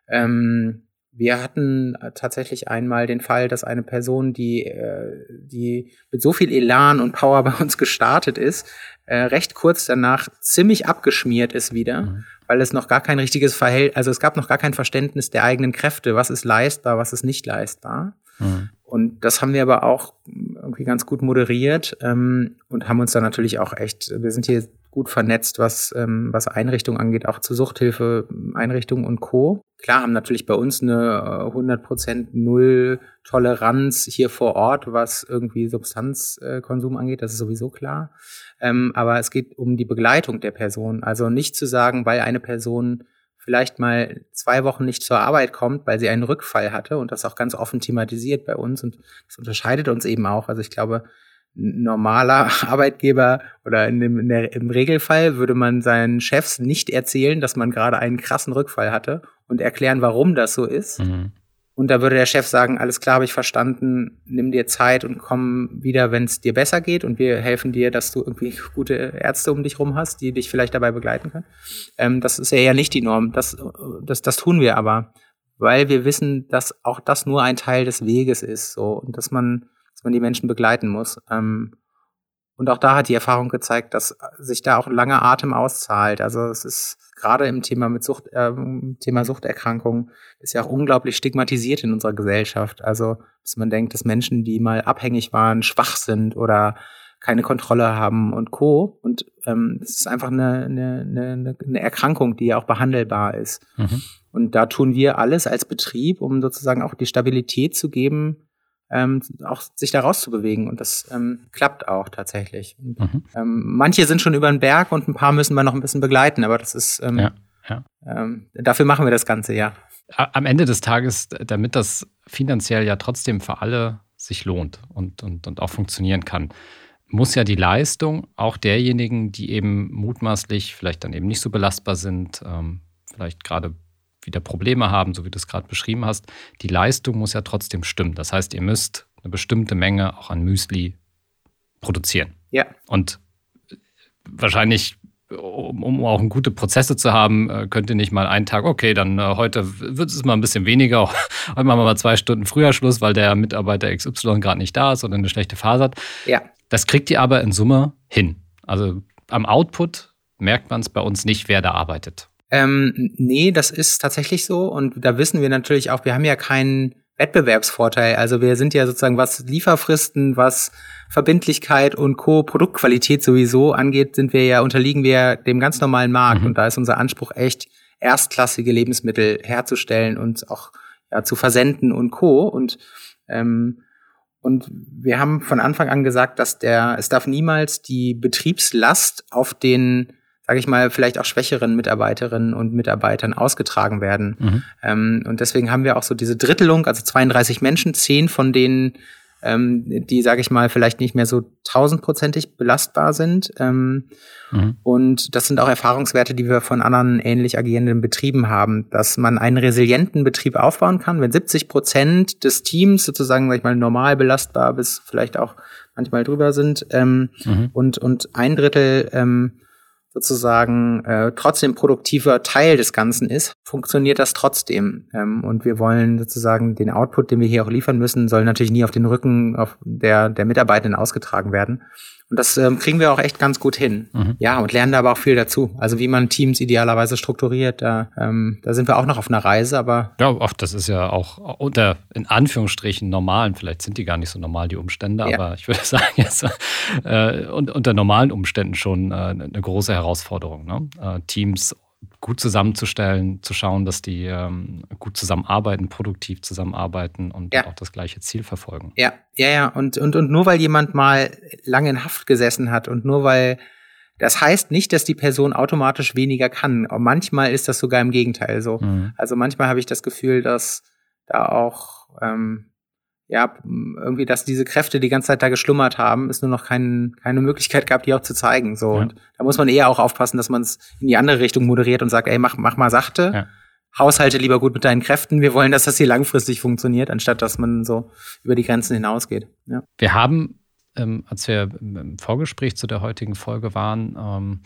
ähm, wir hatten tatsächlich einmal den Fall, dass eine Person, die, äh, die mit so viel Elan und Power bei uns gestartet ist, äh, recht kurz danach ziemlich abgeschmiert ist wieder. Mhm weil es noch gar kein richtiges Verhältnis, also es gab noch gar kein Verständnis der eigenen Kräfte, was ist leistbar, was ist nicht leistbar. Mhm. Und das haben wir aber auch irgendwie ganz gut moderiert ähm, und haben uns dann natürlich auch echt, wir sind hier gut vernetzt, was, ähm, was Einrichtungen angeht, auch zu Suchthilfe, Einrichtungen und Co. Klar haben natürlich bei uns eine 100% Null Toleranz hier vor Ort, was irgendwie Substanzkonsum angeht, das ist sowieso klar. Ähm, aber es geht um die Begleitung der Person. Also nicht zu sagen, weil eine Person vielleicht mal zwei Wochen nicht zur Arbeit kommt, weil sie einen Rückfall hatte und das auch ganz offen thematisiert bei uns und das unterscheidet uns eben auch. Also ich glaube, normaler Arbeitgeber oder in dem, in der, im Regelfall würde man seinen Chefs nicht erzählen, dass man gerade einen krassen Rückfall hatte und erklären, warum das so ist. Mhm. Und da würde der Chef sagen, alles klar, habe ich verstanden, nimm dir Zeit und komm wieder, wenn es dir besser geht und wir helfen dir, dass du irgendwie gute Ärzte um dich rum hast, die dich vielleicht dabei begleiten können. Ähm, das ist ja eher nicht die Norm. Das, das, das tun wir aber, weil wir wissen, dass auch das nur ein Teil des Weges ist so und dass man man die Menschen begleiten muss. Ähm, und auch da hat die Erfahrung gezeigt, dass sich da auch ein langer Atem auszahlt. Also es ist gerade im Thema mit Sucht, äh, Thema Suchterkrankung ist ja auch unglaublich stigmatisiert in unserer Gesellschaft. Also dass man denkt, dass Menschen, die mal abhängig waren, schwach sind oder keine Kontrolle haben und Co. Und ähm, es ist einfach eine, eine, eine, eine Erkrankung, die ja auch behandelbar ist. Mhm. Und da tun wir alles als Betrieb, um sozusagen auch die Stabilität zu geben, ähm, auch sich da rauszubewegen. Und das ähm, klappt auch tatsächlich. Und, mhm. ähm, manche sind schon über den Berg und ein paar müssen wir noch ein bisschen begleiten, aber das ist ähm, ja, ja. Ähm, dafür machen wir das Ganze, ja. Am Ende des Tages, damit das finanziell ja trotzdem für alle sich lohnt und, und, und auch funktionieren kann. muss ja die Leistung auch derjenigen, die eben mutmaßlich vielleicht dann eben nicht so belastbar sind, ähm, vielleicht gerade wieder Probleme haben, so wie du es gerade beschrieben hast, die Leistung muss ja trotzdem stimmen. Das heißt, ihr müsst eine bestimmte Menge auch an Müsli produzieren. Ja. Und wahrscheinlich, um, um auch gute Prozesse zu haben, äh, könnt ihr nicht mal einen Tag, okay, dann äh, heute wird es mal ein bisschen weniger, heute machen wir mal zwei Stunden früher Schluss, weil der Mitarbeiter XY gerade nicht da ist oder eine schlechte Phase hat. Ja. Das kriegt ihr aber in Summe hin. Also am Output merkt man es bei uns nicht, wer da arbeitet. Ähm, nee, das ist tatsächlich so. Und da wissen wir natürlich auch, wir haben ja keinen Wettbewerbsvorteil. Also wir sind ja sozusagen, was Lieferfristen, was Verbindlichkeit und Co. Produktqualität sowieso angeht, sind wir ja, unterliegen wir dem ganz normalen Markt. Mhm. Und da ist unser Anspruch echt, erstklassige Lebensmittel herzustellen und auch ja, zu versenden und Co. Und ähm, und wir haben von Anfang an gesagt, dass der, es darf niemals die Betriebslast auf den, sage ich mal, vielleicht auch schwächeren Mitarbeiterinnen und Mitarbeitern ausgetragen werden. Mhm. Ähm, und deswegen haben wir auch so diese Drittelung, also 32 Menschen, zehn von denen ähm, die, sage ich mal, vielleicht nicht mehr so tausendprozentig belastbar sind. Ähm, mhm. Und das sind auch Erfahrungswerte, die wir von anderen ähnlich agierenden Betrieben haben, dass man einen resilienten Betrieb aufbauen kann, wenn 70 Prozent des Teams sozusagen, sag ich mal, normal belastbar bis vielleicht auch manchmal drüber sind ähm, mhm. und, und ein Drittel ähm, sozusagen äh, trotzdem produktiver Teil des Ganzen ist, funktioniert das trotzdem. Ähm, und wir wollen sozusagen den Output, den wir hier auch liefern müssen, soll natürlich nie auf den Rücken auf der, der Mitarbeitenden ausgetragen werden. Und das ähm, kriegen wir auch echt ganz gut hin. Mhm. Ja, und lernen da aber auch viel dazu. Also wie man Teams idealerweise strukturiert, da, ähm, da sind wir auch noch auf einer Reise, aber. Ja, ach, das ist ja auch unter, in Anführungsstrichen, normalen, vielleicht sind die gar nicht so normal, die Umstände, ja. aber ich würde sagen, jetzt äh, unter normalen Umständen schon äh, eine große Herausforderung. Ne? Äh, Teams gut zusammenzustellen, zu schauen, dass die ähm, gut zusammenarbeiten, produktiv zusammenarbeiten und ja. auch das gleiche Ziel verfolgen. Ja, ja, ja. Und, und, und nur weil jemand mal lange in Haft gesessen hat und nur weil das heißt nicht, dass die Person automatisch weniger kann. manchmal ist das sogar im Gegenteil so. Mhm. Also manchmal habe ich das Gefühl, dass da auch ähm, ja, irgendwie, dass diese Kräfte die ganze Zeit da geschlummert haben, ist nur noch kein, keine Möglichkeit gab, die auch zu zeigen. So. Ja. Und da muss man eher auch aufpassen, dass man es in die andere Richtung moderiert und sagt, ey, mach, mach mal sachte. Ja. Haushalte lieber gut mit deinen Kräften. Wir wollen, dass das hier langfristig funktioniert, anstatt dass man so über die Grenzen hinausgeht. Ja. Wir haben, ähm, als wir im Vorgespräch zu der heutigen Folge waren, ähm,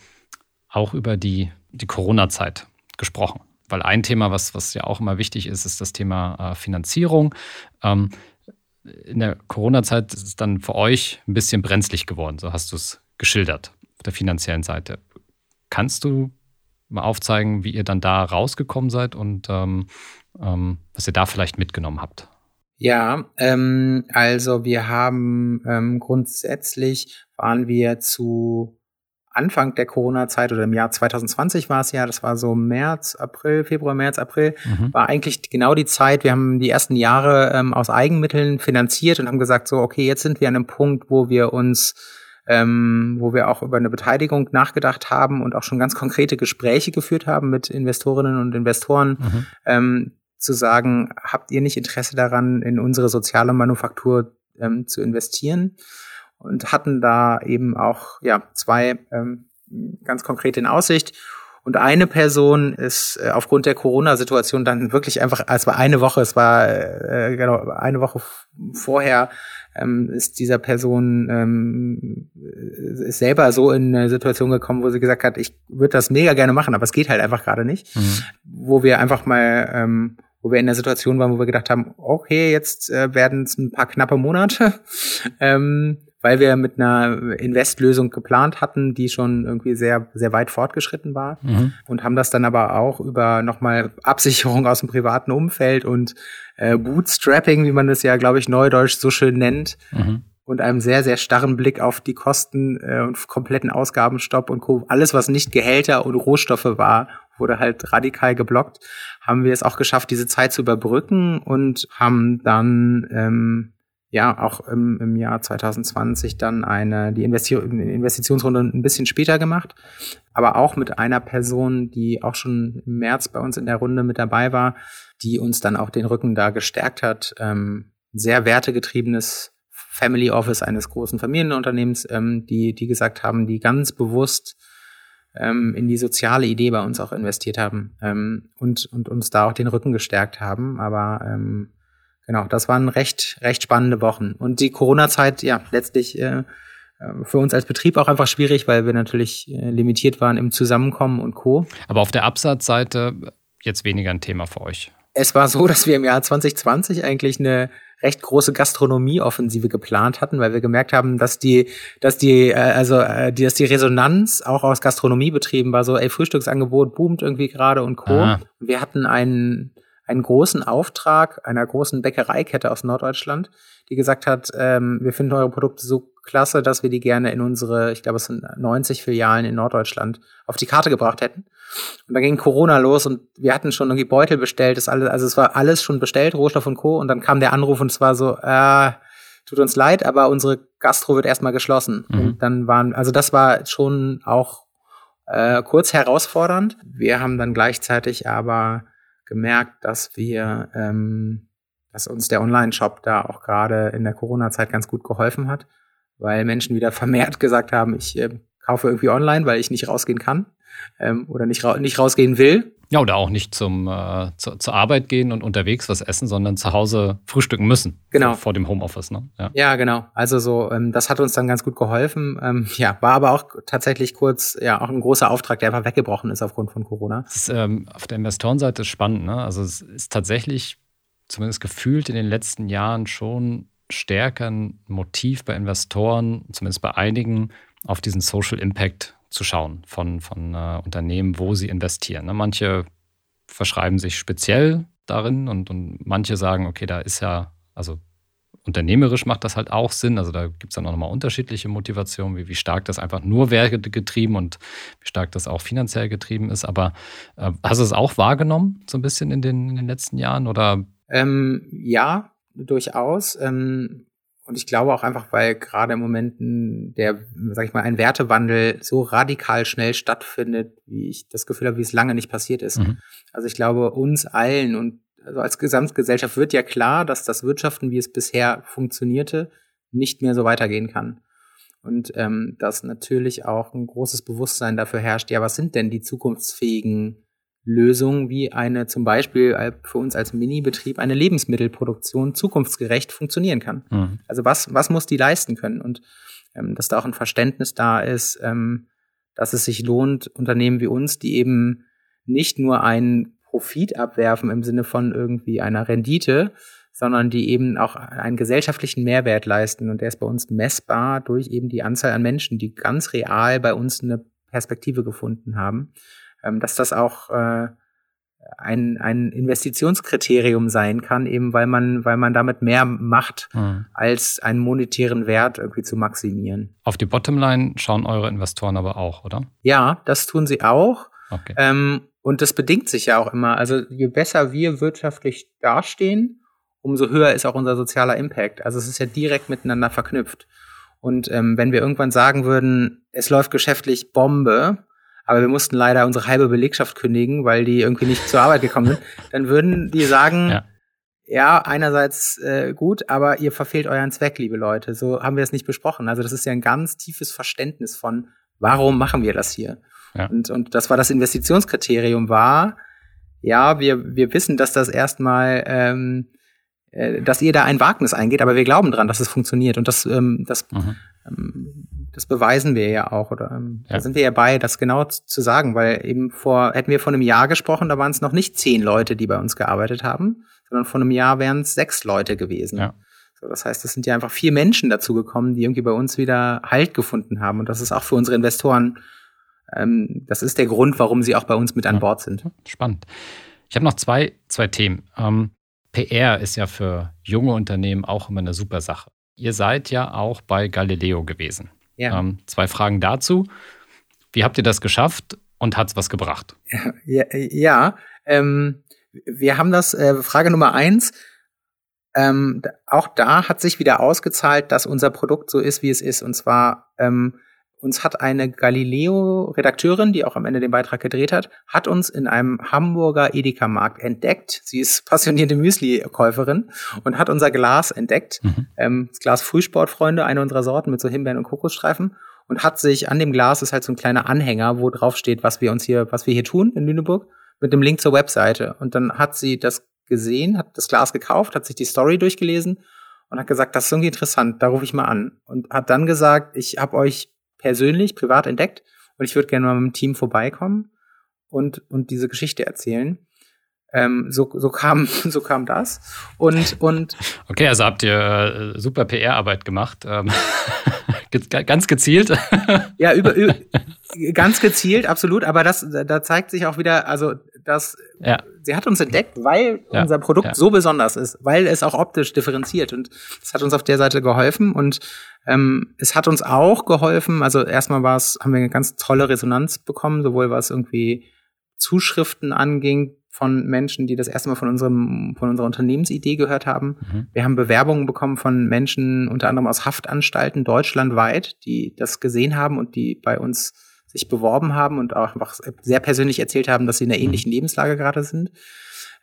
auch über die, die Corona-Zeit gesprochen. Weil ein Thema, was, was ja auch immer wichtig ist, ist das Thema äh, Finanzierung. Ähm, in der Corona-Zeit ist es dann für euch ein bisschen brenzlig geworden, so hast du es geschildert, auf der finanziellen Seite. Kannst du mal aufzeigen, wie ihr dann da rausgekommen seid und ähm, ähm, was ihr da vielleicht mitgenommen habt? Ja, ähm, also wir haben ähm, grundsätzlich waren wir zu Anfang der Corona-Zeit oder im Jahr 2020 war es ja, das war so März, April, Februar, März, April, mhm. war eigentlich genau die Zeit. Wir haben die ersten Jahre ähm, aus Eigenmitteln finanziert und haben gesagt, so, okay, jetzt sind wir an einem Punkt, wo wir uns ähm, wo wir auch über eine Beteiligung nachgedacht haben und auch schon ganz konkrete Gespräche geführt haben mit Investorinnen und Investoren, mhm. ähm, zu sagen, habt ihr nicht Interesse daran, in unsere soziale Manufaktur ähm, zu investieren? Und hatten da eben auch ja zwei ähm, ganz konkret in Aussicht. Und eine Person ist äh, aufgrund der Corona-Situation dann wirklich einfach, es war eine Woche, es war äh, genau eine Woche vorher, ähm, ist dieser Person ähm, ist selber so in eine Situation gekommen, wo sie gesagt hat, ich würde das mega gerne machen, aber es geht halt einfach gerade nicht. Mhm. Wo wir einfach mal ähm, wo wir in der Situation waren, wo wir gedacht haben, okay, jetzt äh, werden es ein paar knappe Monate. ähm, weil wir mit einer Investlösung geplant hatten, die schon irgendwie sehr, sehr weit fortgeschritten war mhm. und haben das dann aber auch über nochmal Absicherung aus dem privaten Umfeld und äh, Bootstrapping, wie man das ja, glaube ich, neudeutsch so schön nennt, mhm. und einem sehr, sehr starren Blick auf die Kosten äh, und kompletten Ausgabenstopp und Co. Alles, was nicht Gehälter und Rohstoffe war, wurde halt radikal geblockt, haben wir es auch geschafft, diese Zeit zu überbrücken und haben dann ähm, ja auch im, im Jahr 2020 dann eine die Investi Investitionsrunde ein bisschen später gemacht, aber auch mit einer Person, die auch schon im März bei uns in der Runde mit dabei war, die uns dann auch den Rücken da gestärkt hat. Ähm, sehr wertegetriebenes Family Office eines großen Familienunternehmens, ähm, die, die gesagt haben, die ganz bewusst ähm, in die soziale Idee bei uns auch investiert haben ähm, und, und uns da auch den Rücken gestärkt haben. Aber ähm, genau, das waren recht, recht spannende Wochen. Und die Corona-Zeit, ja, letztlich äh, äh, für uns als Betrieb auch einfach schwierig, weil wir natürlich äh, limitiert waren im Zusammenkommen und Co. Aber auf der Absatzseite jetzt weniger ein Thema für euch. Es war so, dass wir im Jahr 2020 eigentlich eine recht große Gastronomieoffensive geplant hatten, weil wir gemerkt haben, dass die, dass die, äh, also äh, die, dass die Resonanz auch aus Gastronomiebetrieben war so, ey, Frühstücksangebot boomt irgendwie gerade und Co. Ah. Wir hatten einen einen großen Auftrag einer großen Bäckereikette aus Norddeutschland, die gesagt hat, ähm, wir finden eure Produkte so klasse, dass wir die gerne in unsere, ich glaube, es sind 90 Filialen in Norddeutschland auf die Karte gebracht hätten. Und da ging Corona los und wir hatten schon irgendwie Beutel bestellt, das alles, also es war alles schon bestellt, Rohstoff und Co. Und dann kam der Anruf und es war so, äh, tut uns leid, aber unsere Gastro wird erstmal geschlossen. Mhm. Und dann waren, also das war schon auch äh, kurz herausfordernd. Wir haben dann gleichzeitig aber gemerkt, dass wir, ähm, dass uns der Online-Shop da auch gerade in der Corona-Zeit ganz gut geholfen hat, weil Menschen wieder vermehrt gesagt haben, ich äh, kaufe irgendwie online, weil ich nicht rausgehen kann ähm, oder nicht, ra nicht rausgehen will. Ja, oder auch nicht zum, äh, zu, zur Arbeit gehen und unterwegs was essen, sondern zu Hause frühstücken müssen. Genau. Vor dem Homeoffice, ne? Ja, ja genau. Also so, ähm, das hat uns dann ganz gut geholfen. Ähm, ja, war aber auch tatsächlich kurz, ja, auch ein großer Auftrag, der einfach weggebrochen ist aufgrund von Corona. Das ist, ähm, auf der Investorenseite spannend, ne? Also es ist tatsächlich, zumindest gefühlt in den letzten Jahren schon stärker ein Motiv bei Investoren, zumindest bei einigen, auf diesen Social Impact zu schauen von, von äh, Unternehmen, wo sie investieren. Ne? Manche verschreiben sich speziell darin und, und manche sagen, okay, da ist ja, also unternehmerisch macht das halt auch Sinn. Also da gibt es dann auch nochmal unterschiedliche Motivationen, wie, wie stark das einfach nur wertegetrieben und wie stark das auch finanziell getrieben ist. Aber äh, hast du es auch wahrgenommen, so ein bisschen in den, in den letzten Jahren? Oder? Ähm, ja, durchaus. Ähm, und ich glaube auch einfach, weil gerade im Moment der, sag ich mal, ein Wertewandel so radikal schnell stattfindet, wie ich das Gefühl habe, wie es lange nicht passiert ist. Mhm. Also ich glaube, uns allen und also als Gesamtgesellschaft wird ja klar, dass das Wirtschaften, wie es bisher funktionierte, nicht mehr so weitergehen kann. Und ähm, dass natürlich auch ein großes Bewusstsein dafür herrscht, ja, was sind denn die zukunftsfähigen Lösungen wie eine zum Beispiel äh, für uns als Mini-Betrieb eine Lebensmittelproduktion zukunftsgerecht funktionieren kann. Mhm. Also was, was muss die leisten können? Und ähm, dass da auch ein Verständnis da ist, ähm, dass es sich lohnt, Unternehmen wie uns, die eben nicht nur einen Profit abwerfen im Sinne von irgendwie einer Rendite, sondern die eben auch einen gesellschaftlichen Mehrwert leisten. Und der ist bei uns messbar durch eben die Anzahl an Menschen, die ganz real bei uns eine Perspektive gefunden haben dass das auch äh, ein, ein Investitionskriterium sein kann, eben weil man, weil man damit mehr macht, mhm. als einen monetären Wert irgendwie zu maximieren. Auf die Bottomline schauen eure Investoren aber auch, oder? Ja, das tun sie auch. Okay. Ähm, und das bedingt sich ja auch immer. Also je besser wir wirtschaftlich dastehen, umso höher ist auch unser sozialer Impact. Also es ist ja direkt miteinander verknüpft. Und ähm, wenn wir irgendwann sagen würden, es läuft geschäftlich Bombe, aber wir mussten leider unsere halbe Belegschaft kündigen, weil die irgendwie nicht zur Arbeit gekommen sind, dann würden die sagen, ja, ja einerseits äh, gut, aber ihr verfehlt euren Zweck, liebe Leute. So haben wir es nicht besprochen. Also das ist ja ein ganz tiefes Verständnis von, warum machen wir das hier? Ja. Und, und das war das Investitionskriterium war, ja, wir, wir wissen, dass das erstmal, ähm, äh, dass ihr da ein Wagnis eingeht, aber wir glauben dran, dass es funktioniert. Und das, ähm, das mhm. ähm, das beweisen wir ja auch, oder ähm, ja. da sind wir ja bei, das genau zu sagen, weil eben vor, hätten wir vor einem Jahr gesprochen, da waren es noch nicht zehn Leute, die bei uns gearbeitet haben, sondern vor einem Jahr wären es sechs Leute gewesen. Ja. So, das heißt, es sind ja einfach vier Menschen dazu gekommen, die irgendwie bei uns wieder Halt gefunden haben. Und das ist auch für unsere Investoren, ähm, das ist der Grund, warum sie auch bei uns mit an Bord sind. Spannend. Ich habe noch zwei, zwei Themen. Ähm, PR ist ja für junge Unternehmen auch immer eine super Sache. Ihr seid ja auch bei Galileo gewesen. Ja. Ähm, zwei Fragen dazu. Wie habt ihr das geschafft und hat es was gebracht? Ja, ja ähm, wir haben das, äh, Frage Nummer eins, ähm, auch da hat sich wieder ausgezahlt, dass unser Produkt so ist, wie es ist. Und zwar ähm, uns hat eine Galileo-Redakteurin, die auch am Ende den Beitrag gedreht hat, hat uns in einem Hamburger Edeka-Markt entdeckt. Sie ist passionierte Müsli-Käuferin und hat unser Glas entdeckt. Mhm. Ähm, das Glas Frühsportfreunde, eine unserer Sorten mit so Himbeeren und Kokosstreifen. Und hat sich an dem Glas ist halt so ein kleiner Anhänger, wo drauf steht, was wir uns hier, was wir hier tun in Lüneburg, mit dem Link zur Webseite. Und dann hat sie das gesehen, hat das Glas gekauft, hat sich die Story durchgelesen und hat gesagt, das ist irgendwie interessant, da rufe ich mal an. Und hat dann gesagt, ich habe euch persönlich, privat entdeckt. Und ich würde gerne mal mit dem Team vorbeikommen und, und diese Geschichte erzählen. Ähm, so, so kam so kam das. Und und okay also habt ihr äh, super PR-Arbeit gemacht ähm, ganz gezielt ja über, über ganz gezielt absolut aber das da zeigt sich auch wieder also dass ja. sie hat uns entdeckt, weil ja. unser Produkt ja. so besonders ist, weil es auch optisch differenziert und das hat uns auf der Seite geholfen und ähm, es hat uns auch geholfen, also erstmal war es, haben wir eine ganz tolle Resonanz bekommen, sowohl was irgendwie Zuschriften anging von Menschen, die das erste Mal von unserem, von unserer Unternehmensidee gehört haben. Mhm. Wir haben Bewerbungen bekommen von Menschen, unter anderem aus Haftanstalten deutschlandweit, die das gesehen haben und die bei uns sich beworben haben und auch einfach sehr persönlich erzählt haben, dass sie in einer mhm. ähnlichen Lebenslage gerade sind.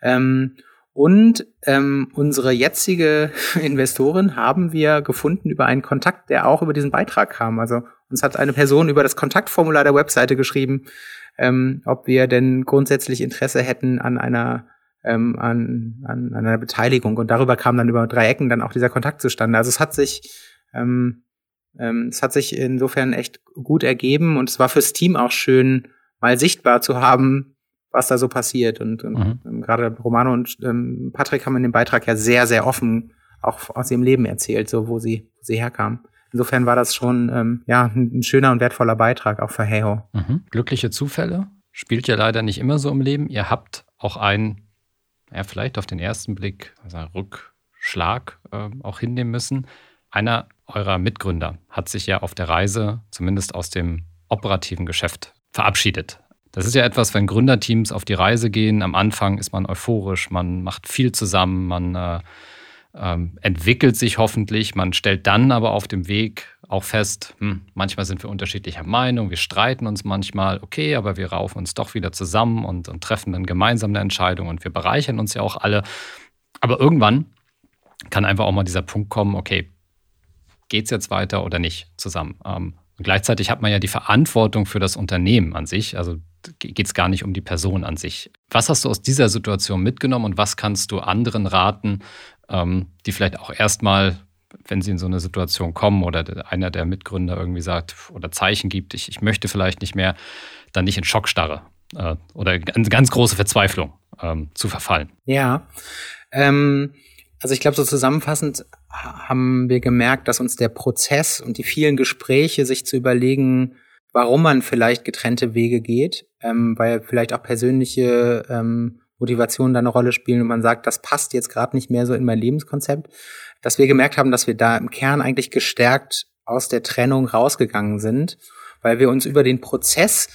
Ähm, und ähm, unsere jetzige Investorin haben wir gefunden über einen Kontakt, der auch über diesen Beitrag kam. Also uns hat eine Person über das Kontaktformular der Webseite geschrieben, ähm, ob wir denn grundsätzlich Interesse hätten an einer ähm, an, an, an einer Beteiligung. Und darüber kam dann über drei Ecken dann auch dieser Kontakt zustande. Also es hat sich ähm, ähm, es hat sich insofern echt gut ergeben und es war fürs Team auch schön, mal sichtbar zu haben, was da so passiert. Und, und mhm. ähm, gerade Romano und ähm, Patrick haben in dem Beitrag ja sehr, sehr offen auch aus ihrem Leben erzählt, so wo sie, wo sie herkamen. Insofern war das schon ähm, ja ein, schöner und wertvoller Beitrag auch für Heyo. Mhm. Glückliche Zufälle spielt ja leider nicht immer so im Leben. Ihr habt auch einen, ja vielleicht auf den ersten Blick, also Rückschlag äh, auch hinnehmen müssen. Einer eurer Mitgründer hat sich ja auf der Reise zumindest aus dem operativen Geschäft verabschiedet. Das ist ja etwas, wenn Gründerteams auf die Reise gehen. Am Anfang ist man euphorisch, man macht viel zusammen, man äh, ähm, entwickelt sich hoffentlich. Man stellt dann aber auf dem Weg auch fest, hm, manchmal sind wir unterschiedlicher Meinung, wir streiten uns manchmal, okay, aber wir raufen uns doch wieder zusammen und, und treffen dann gemeinsam eine Entscheidung und wir bereichern uns ja auch alle. Aber irgendwann kann einfach auch mal dieser Punkt kommen, okay, geht es jetzt weiter oder nicht zusammen. Ähm, und gleichzeitig hat man ja die Verantwortung für das Unternehmen an sich. Also geht es gar nicht um die Person an sich. Was hast du aus dieser Situation mitgenommen und was kannst du anderen raten, ähm, die vielleicht auch erstmal, wenn sie in so eine Situation kommen oder einer der Mitgründer irgendwie sagt oder Zeichen gibt, ich, ich möchte vielleicht nicht mehr, dann nicht in Schockstarre äh, oder eine ganz große Verzweiflung ähm, zu verfallen? Ja, ähm, also ich glaube, so zusammenfassend haben wir gemerkt, dass uns der Prozess und die vielen Gespräche, sich zu überlegen, warum man vielleicht getrennte Wege geht, ähm, weil vielleicht auch persönliche ähm, Motivationen da eine Rolle spielen und man sagt, das passt jetzt gerade nicht mehr so in mein Lebenskonzept, dass wir gemerkt haben, dass wir da im Kern eigentlich gestärkt aus der Trennung rausgegangen sind, weil wir uns über den Prozess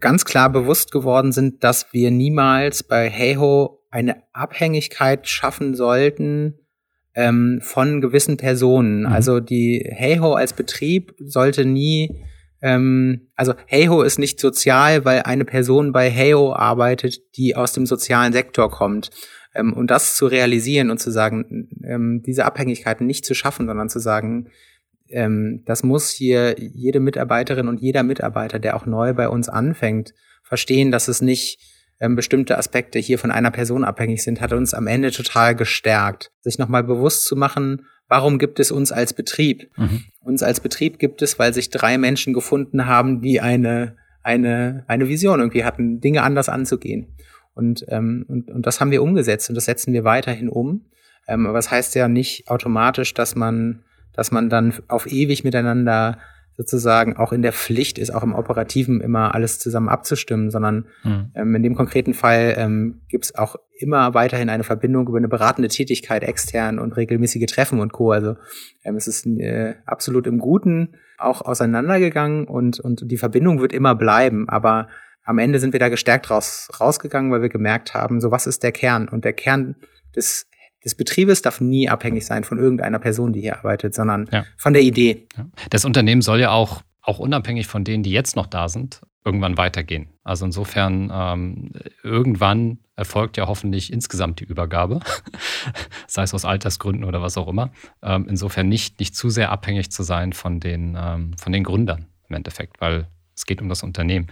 ganz klar bewusst geworden sind, dass wir niemals bei Heyho eine Abhängigkeit schaffen sollten ähm, von gewissen Personen. Mhm. Also die Heyho als Betrieb sollte nie ähm, also Heyho ist nicht sozial, weil eine Person bei Heyho arbeitet, die aus dem sozialen Sektor kommt. Ähm, und das zu realisieren und zu sagen, ähm, diese Abhängigkeiten nicht zu schaffen, sondern zu sagen, ähm, das muss hier jede Mitarbeiterin und jeder Mitarbeiter, der auch neu bei uns anfängt, verstehen, dass es nicht ähm, bestimmte Aspekte hier von einer Person abhängig sind, hat uns am Ende total gestärkt. Sich nochmal bewusst zu machen, warum gibt es uns als Betrieb? Mhm. Uns als Betrieb gibt es, weil sich drei Menschen gefunden haben, die eine, eine, eine Vision irgendwie hatten, Dinge anders anzugehen. Und, ähm, und, und das haben wir umgesetzt und das setzen wir weiterhin um. Ähm, aber es das heißt ja nicht automatisch, dass man, dass man dann auf ewig miteinander sozusagen auch in der Pflicht ist, auch im Operativen immer alles zusammen abzustimmen, sondern mhm. ähm, in dem konkreten Fall ähm, gibt es auch immer weiterhin eine Verbindung über eine beratende Tätigkeit extern und regelmäßige Treffen und Co. Also ähm, es ist äh, absolut im Guten auch auseinandergegangen und, und die Verbindung wird immer bleiben, aber am Ende sind wir da gestärkt raus, rausgegangen, weil wir gemerkt haben, so was ist der Kern? Und der Kern des des Betriebes darf nie abhängig sein von irgendeiner Person, die hier arbeitet, sondern ja. von der Idee. Das Unternehmen soll ja auch auch unabhängig von denen, die jetzt noch da sind, irgendwann weitergehen. Also insofern, ähm, irgendwann erfolgt ja hoffentlich insgesamt die Übergabe, sei es aus Altersgründen oder was auch immer. Ähm, insofern nicht, nicht zu sehr abhängig zu sein von den, ähm, von den Gründern im Endeffekt, weil es geht um das Unternehmen.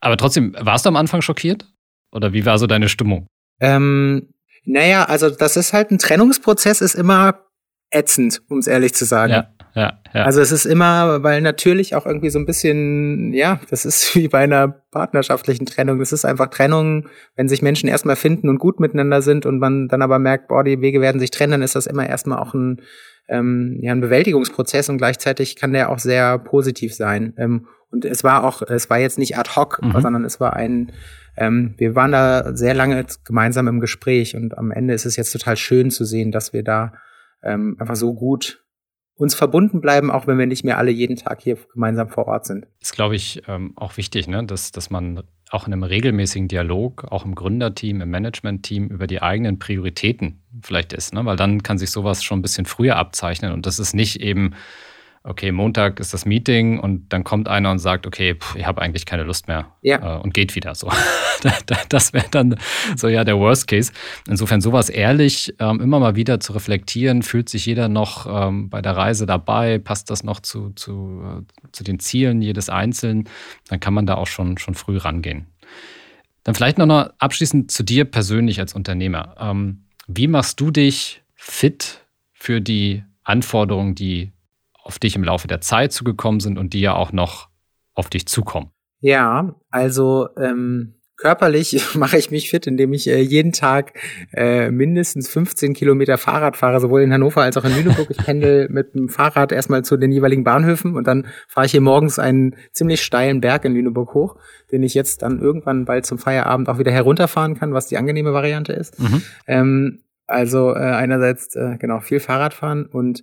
Aber trotzdem, warst du am Anfang schockiert? Oder wie war so deine Stimmung? Ähm, naja, also das ist halt ein Trennungsprozess, ist immer ätzend, um es ehrlich zu sagen. Ja, ja, ja. Also es ist immer, weil natürlich auch irgendwie so ein bisschen, ja, das ist wie bei einer partnerschaftlichen Trennung. Das ist einfach Trennung, wenn sich Menschen erstmal finden und gut miteinander sind und man dann aber merkt, boah, die Wege werden sich trennen, dann ist das immer erstmal auch ein, ähm, ja, ein Bewältigungsprozess und gleichzeitig kann der auch sehr positiv sein. Ähm, und es war auch, es war jetzt nicht ad hoc, mhm. sondern es war ein, ähm, wir waren da sehr lange gemeinsam im Gespräch und am Ende ist es jetzt total schön zu sehen, dass wir da ähm, einfach so gut uns verbunden bleiben, auch wenn wir nicht mehr alle jeden Tag hier gemeinsam vor Ort sind. Ist, glaube ich, ähm, auch wichtig, ne? dass, dass man auch in einem regelmäßigen Dialog, auch im Gründerteam, im Managementteam über die eigenen Prioritäten vielleicht ist, ne? weil dann kann sich sowas schon ein bisschen früher abzeichnen und das ist nicht eben okay, Montag ist das Meeting und dann kommt einer und sagt, okay, pff, ich habe eigentlich keine Lust mehr ja. äh, und geht wieder so. das wäre dann so ja der Worst Case. Insofern sowas ehrlich ähm, immer mal wieder zu reflektieren, fühlt sich jeder noch ähm, bei der Reise dabei, passt das noch zu, zu, äh, zu den Zielen jedes Einzelnen, dann kann man da auch schon, schon früh rangehen. Dann vielleicht noch mal abschließend zu dir persönlich als Unternehmer. Ähm, wie machst du dich fit für die Anforderungen, die auf dich im Laufe der Zeit zugekommen sind und die ja auch noch auf dich zukommen? Ja, also ähm, körperlich mache ich mich fit, indem ich äh, jeden Tag äh, mindestens 15 Kilometer Fahrrad fahre, sowohl in Hannover als auch in Lüneburg. Ich pendel mit dem Fahrrad erstmal zu den jeweiligen Bahnhöfen und dann fahre ich hier morgens einen ziemlich steilen Berg in Lüneburg hoch, den ich jetzt dann irgendwann bald zum Feierabend auch wieder herunterfahren kann, was die angenehme Variante ist. Mhm. Ähm, also äh, einerseits äh, genau viel Fahrradfahren und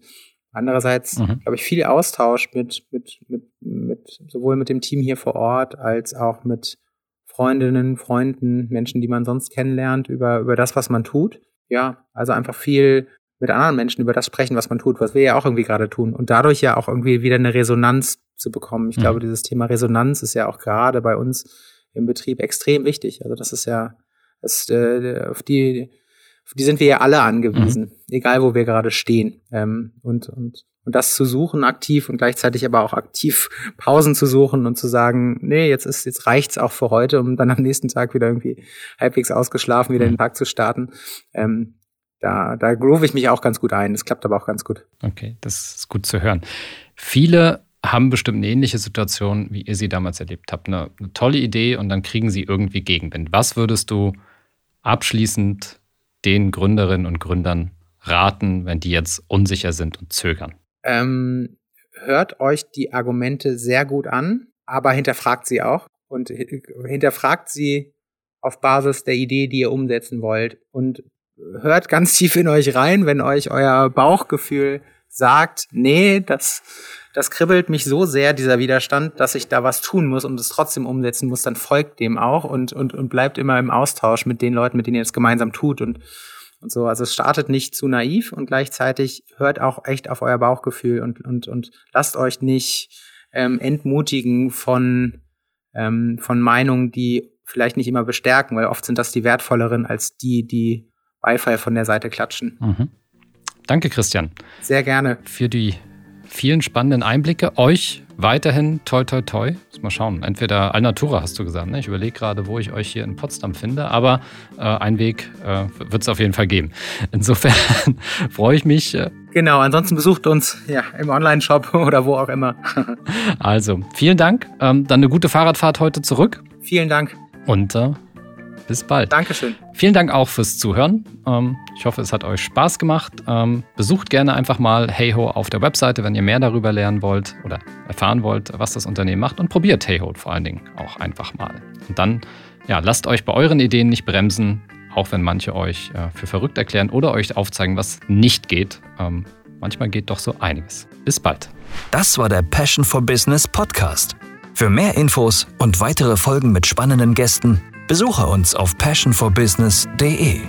Andererseits, mhm. glaube ich, viel Austausch mit, mit, mit, mit, sowohl mit dem Team hier vor Ort als auch mit Freundinnen, Freunden, Menschen, die man sonst kennenlernt, über, über das, was man tut. Ja, also einfach viel mit anderen Menschen über das sprechen, was man tut, was wir ja auch irgendwie gerade tun. Und dadurch ja auch irgendwie wieder eine Resonanz zu bekommen. Ich mhm. glaube, dieses Thema Resonanz ist ja auch gerade bei uns im Betrieb extrem wichtig. Also das ist ja, das, äh, auf die, auf die sind wir ja alle angewiesen, mhm. egal wo wir gerade stehen. Ähm, und, und, und das zu suchen aktiv und gleichzeitig aber auch aktiv Pausen zu suchen und zu sagen, nee, jetzt ist, jetzt reicht's auch für heute, um dann am nächsten Tag wieder irgendwie halbwegs ausgeschlafen wieder mhm. den Tag zu starten. Ähm, da, da groove ich mich auch ganz gut ein. Das klappt aber auch ganz gut. Okay, das ist gut zu hören. Viele haben bestimmt eine ähnliche Situation, wie ihr sie damals erlebt habt. Eine, eine tolle Idee und dann kriegen sie irgendwie Gegenwind. Was würdest du abschließend den Gründerinnen und Gründern raten, wenn die jetzt unsicher sind und zögern? Ähm, hört euch die Argumente sehr gut an, aber hinterfragt sie auch und hinterfragt sie auf Basis der Idee, die ihr umsetzen wollt und hört ganz tief in euch rein, wenn euch euer Bauchgefühl sagt, nee, das, das kribbelt mich so sehr, dieser Widerstand, dass ich da was tun muss und es trotzdem umsetzen muss, dann folgt dem auch und, und, und bleibt immer im Austausch mit den Leuten, mit denen ihr es gemeinsam tut und, und so. Also es startet nicht zu naiv und gleichzeitig hört auch echt auf euer Bauchgefühl und, und, und lasst euch nicht ähm, entmutigen von, ähm, von Meinungen, die vielleicht nicht immer bestärken, weil oft sind das die wertvolleren als die, die Beifall von der Seite klatschen. Mhm. Danke, Christian. Sehr gerne. Für die vielen spannenden Einblicke. Euch weiterhin toi toi toi. Muss mal schauen. Entweder Alnatura hast du gesagt. Ne? Ich überlege gerade, wo ich euch hier in Potsdam finde. Aber äh, einen Weg äh, wird es auf jeden Fall geben. Insofern freue ich mich. Äh, genau, ansonsten besucht uns ja, im Online-Shop oder wo auch immer. also, vielen Dank. Ähm, dann eine gute Fahrradfahrt heute zurück. Vielen Dank. Und äh, bis bald. Dankeschön. Vielen Dank auch fürs Zuhören. Ähm, ich hoffe, es hat euch Spaß gemacht. Ähm, besucht gerne einfach mal Heyho auf der Webseite, wenn ihr mehr darüber lernen wollt oder erfahren wollt, was das Unternehmen macht. Und probiert Heyho vor allen Dingen auch einfach mal. Und dann, ja, lasst euch bei euren Ideen nicht bremsen, auch wenn manche euch äh, für verrückt erklären oder euch aufzeigen, was nicht geht. Ähm, manchmal geht doch so einiges. Bis bald. Das war der Passion for Business Podcast. Für mehr Infos und weitere Folgen mit spannenden Gästen Besuche uns auf passionforbusiness.de.